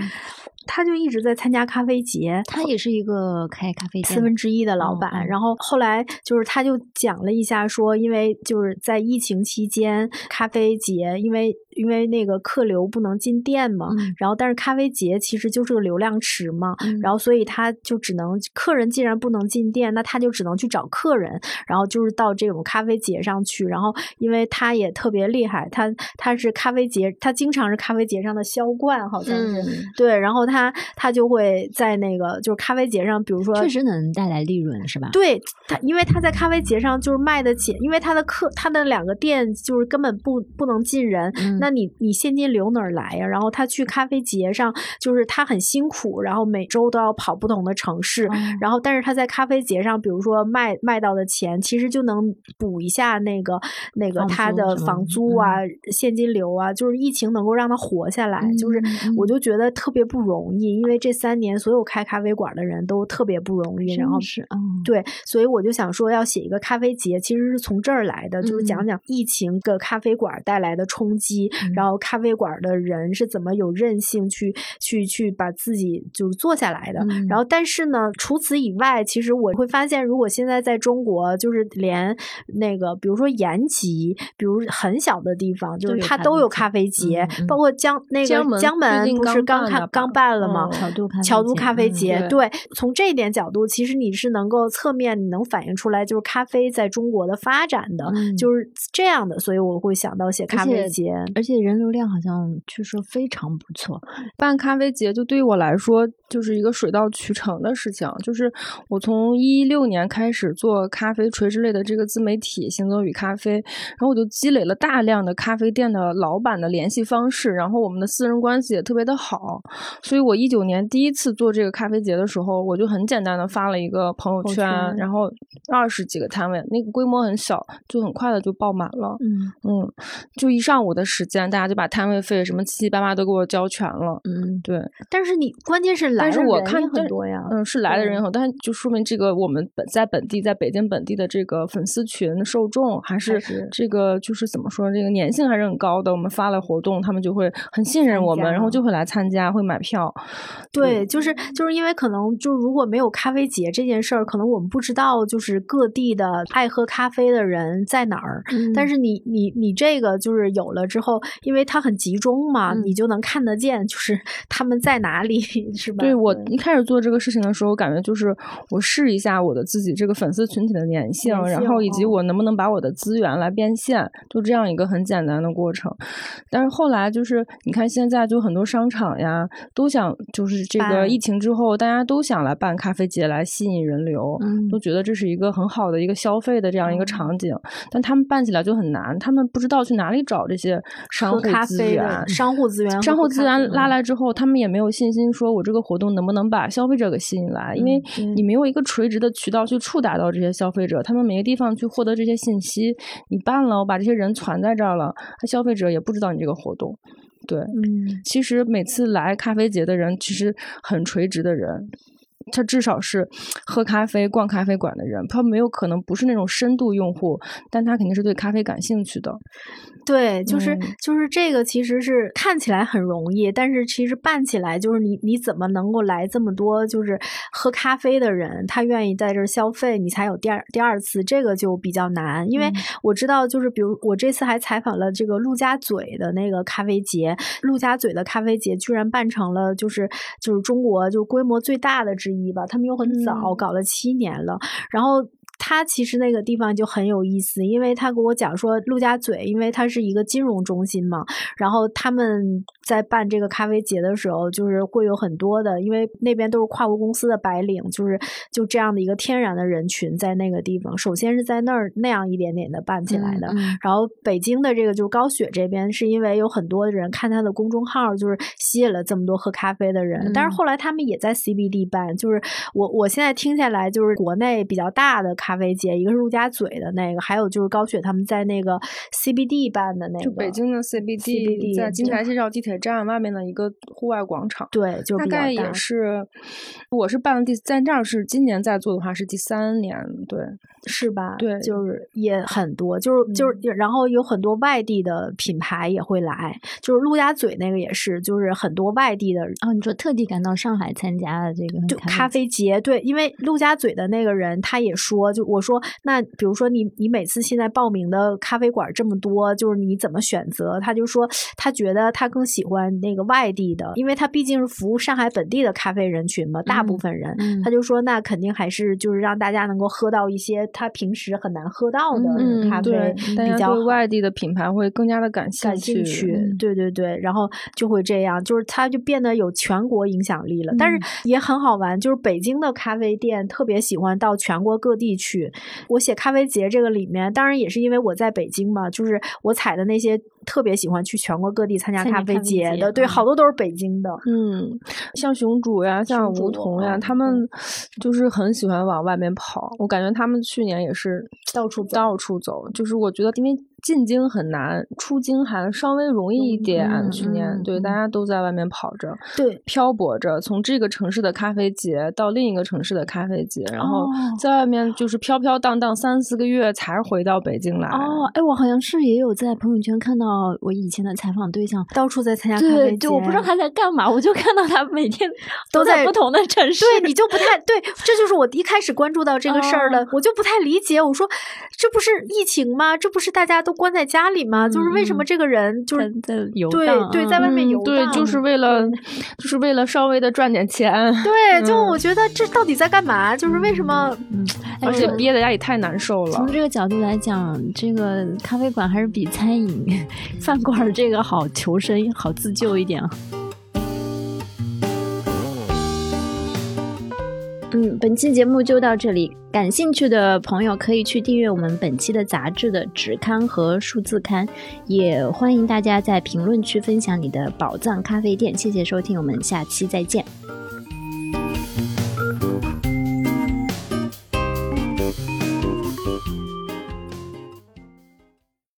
他就一直在参加咖啡节，他也是一个开咖啡店四分之一的老板。然后后来就是他就讲了一下，说因为就是在疫情期间，咖啡节因为。因为那个客流不能进店嘛，然后但是咖啡节其实就是个流量池嘛，然后所以他就只能客人既然不能进店，那他就只能去找客人，然后就是到这种咖啡节上去，然后因为他也特别厉害，他他是咖啡节，他经常是咖啡节上的销冠，好像是对，然后他他就会在那个就是咖啡节上，比如说确实能带来利润是吧？对他，因为他在咖啡节上就是卖得起，因为他的客他的两个店就是根本不不能进人，那。那你你现金流哪儿来呀？然后他去咖啡节上，就是他很辛苦，然后每周都要跑不同的城市，然后但是他在咖啡节上，比如说卖卖到的钱，其实就能补一下那个那个他的房？租啊、现金流啊，就是疫情能够让他活下来，就是我就觉得特别不容易，因为这三年所有开咖啡馆的人都特别不容易，然后是对，所以我就想说要写一个咖啡节，其实是从这儿来的，就是讲讲疫情给咖啡馆带来的冲击。然后咖啡馆的人是怎么有韧性去去去把自己就做下来的？然后但是呢，除此以外，其实我会发现，如果现在在中国，就是连那个比如说延吉，比如很小的地方，就是它都有咖啡节，包括江那个江门不是刚开刚办了吗？桥都桥都咖啡节，对，从这一点角度，其实你是能够侧面你能反映出来，就是咖啡在中国的发展的就是这样的，所以我会想到写咖啡节，而且。且人流量好像据说非常不错，办咖啡节就对于我来说就是一个水到渠成的事情。就是我从一六年开始做咖啡垂直类的这个自媒体“行走与咖啡”，然后我就积累了大量的咖啡店的老板的联系方式，然后我们的私人关系也特别的好。所以我一九年第一次做这个咖啡节的时候，我就很简单的发了一个朋友圈，然后二十几个摊位，那个规模很小，就很快的就爆满了。嗯嗯，就一上午的时间。大家就把摊位费什么七七八八都给我交全了，嗯，对。但是你关键是来的人很多呀，嗯，是来的人很多，但就说明这个我们本在本地，在北京本地的这个粉丝群受众还是这个就是怎么说，这个粘性还是很高的。我们发了活动，他们就会很信任我们，然后就会来参加，会买票。到。对，就是就是因为可能就如果没有咖啡节这件事儿，可能我们不知道就是各地的爱喝咖啡的人在哪儿。嗯但是你你你这个就是有了之后，因为它很集中嘛，嗯。你就能看得见，就是 [LAUGHS] 他们在哪里，[LAUGHS] 是吧？对我？一开始做这个事情的时候，感觉就是我试一下我的自己这个粉丝群体的粘性，然后以及哦。我能不能把我的资源来变现，就这样一个很简单的过程。但是后来就是你看现在就很多商场呀都想就是这个疫情之后，大家都想来办咖啡节来吸引人流，嗯。都觉得这是一个很好的一个消费的这样一个场景，但他们办起来就很难，他们不知道去哪里找这些商户资咖啡的源。商户资源，商户资源拉来。之后，他们也没有信心说我这个活动能不能把消费者给吸引来，因为嗯你没有一个垂直的渠道去触达到这些消费者，他们每个地方去获得这些信息。你办了，我把这些人攒在这儿了，那消费者也不知道你这个活动。对，嗯，其实每次来咖啡节的人，其实很垂直的人。他至少是喝咖啡、逛咖啡馆的人，他没有可能不是那种深度用户，但他肯定是对咖啡感兴趣的。对，就是、嗯就是这个，其实是看起来很容易，但是其实办起来就是你你怎么能够来这么多就是喝咖啡的人，他愿意在这儿消费，你才有第二第二次，这个就比较难。因为嗯我知道，就是比如我这次还采访了这个陆家嘴的那个咖啡节，陆家嘴的咖啡节居然办成了就是就是中国就规模最大的之一吧，他们又很早，嗯搞了七年了，然后。他其实那个地方就很有意思，因为他跟我讲说，陆家嘴因为它是一个金融中心嘛，然后他们在办这个咖啡节的时候，就是会有很多的，因为那边都是跨国公司的白领，就是就这样的一个天然的人群在那个地方。首先是在那儿那样一点点的办起来的，嗯嗯然后北京的这个就是高雪这边，是因为有很多人看他的公众号，就是吸引了这么多喝咖啡的人。但是嗯后来他们也在 CBD 办，就是我我现在听下来，就是国内比较大的咖啡节，一个是陆家嘴的那个，还有就是高雪他们在那个 CBD 办的那个，就北京的 CBD，, CBD 在金台西绕地铁站外面的一个户外广场。对，就是大概也是，我是办了第在这儿是今年在做的话是第三年，对，是吧？对就是也很多，就是就是，然后有很多外地的品牌也会来，就是陆家嘴那个也是，就是很多外地的哦，你说特地赶到上海参加的这个就咖啡节，对，因为陆家嘴的那个人他也说，就我说，那比如说你你每次现在报名的咖啡馆这么多，就是你怎么选择？他就说他觉得他更喜欢那个外地的，因为他毕竟是服务上海本地的咖啡人群嘛，大部分人，嗯他就说那肯定还是就是让大家能够喝到一些他平时很难喝到的嗯咖啡比较好对外地的品牌会更加的感兴感兴趣，嗯对对对，然后就会这样，就是它就变得有全国影响力了。但是也很好玩，就是北京的咖啡店特别喜欢到全国各地去。我写咖啡节这个里面，当然也是因为我在北京嘛，就是我采的那些特别喜欢去全国各地参加咖啡节的，对，好多都是北京的。嗯，像熊主呀，像梧桐呀，嗯他们就是很喜欢往外面跑。我感觉他们去年也是到处到处走。就是我觉得，因为进京很难，出京还稍微容易一点。嗯去年、嗯对大家都在外面跑着，对，漂泊着，从这个城市的咖啡节到另一个城市的咖啡节，然后哦在外面就是飘飘荡荡三四个月才回到北京来。哦，哎，我好像是也有在朋友圈看到我以前的采访对象，到处在参加咖啡节。对对，我不知道他在干嘛，我就看到他每天 [LAUGHS] 都在在不同的城市。对你就不太对，这就是我一开始关注到这个事儿了，哦我就不太理解。我说，这不是疫情吗？这不是大家都关在家里吗？就是为什么嗯这个人就是在在游对荡对，在外面嗯游荡，对，就是为了，就是为了稍微的赚点钱。对，就嗯我觉得这到底在干嘛？就是为什么？而且憋在家里太难受了。从这个角度来讲，这个咖啡馆还是比餐饮 [LAUGHS] 饭馆这个好求生、好自救一点嗯，本期节目就到这里。感兴趣的朋友可以去订阅我们本期的杂志的纸刊和数字刊，也欢迎大家在评论区分享你的宝藏咖啡店。谢谢收听，我们下期再见。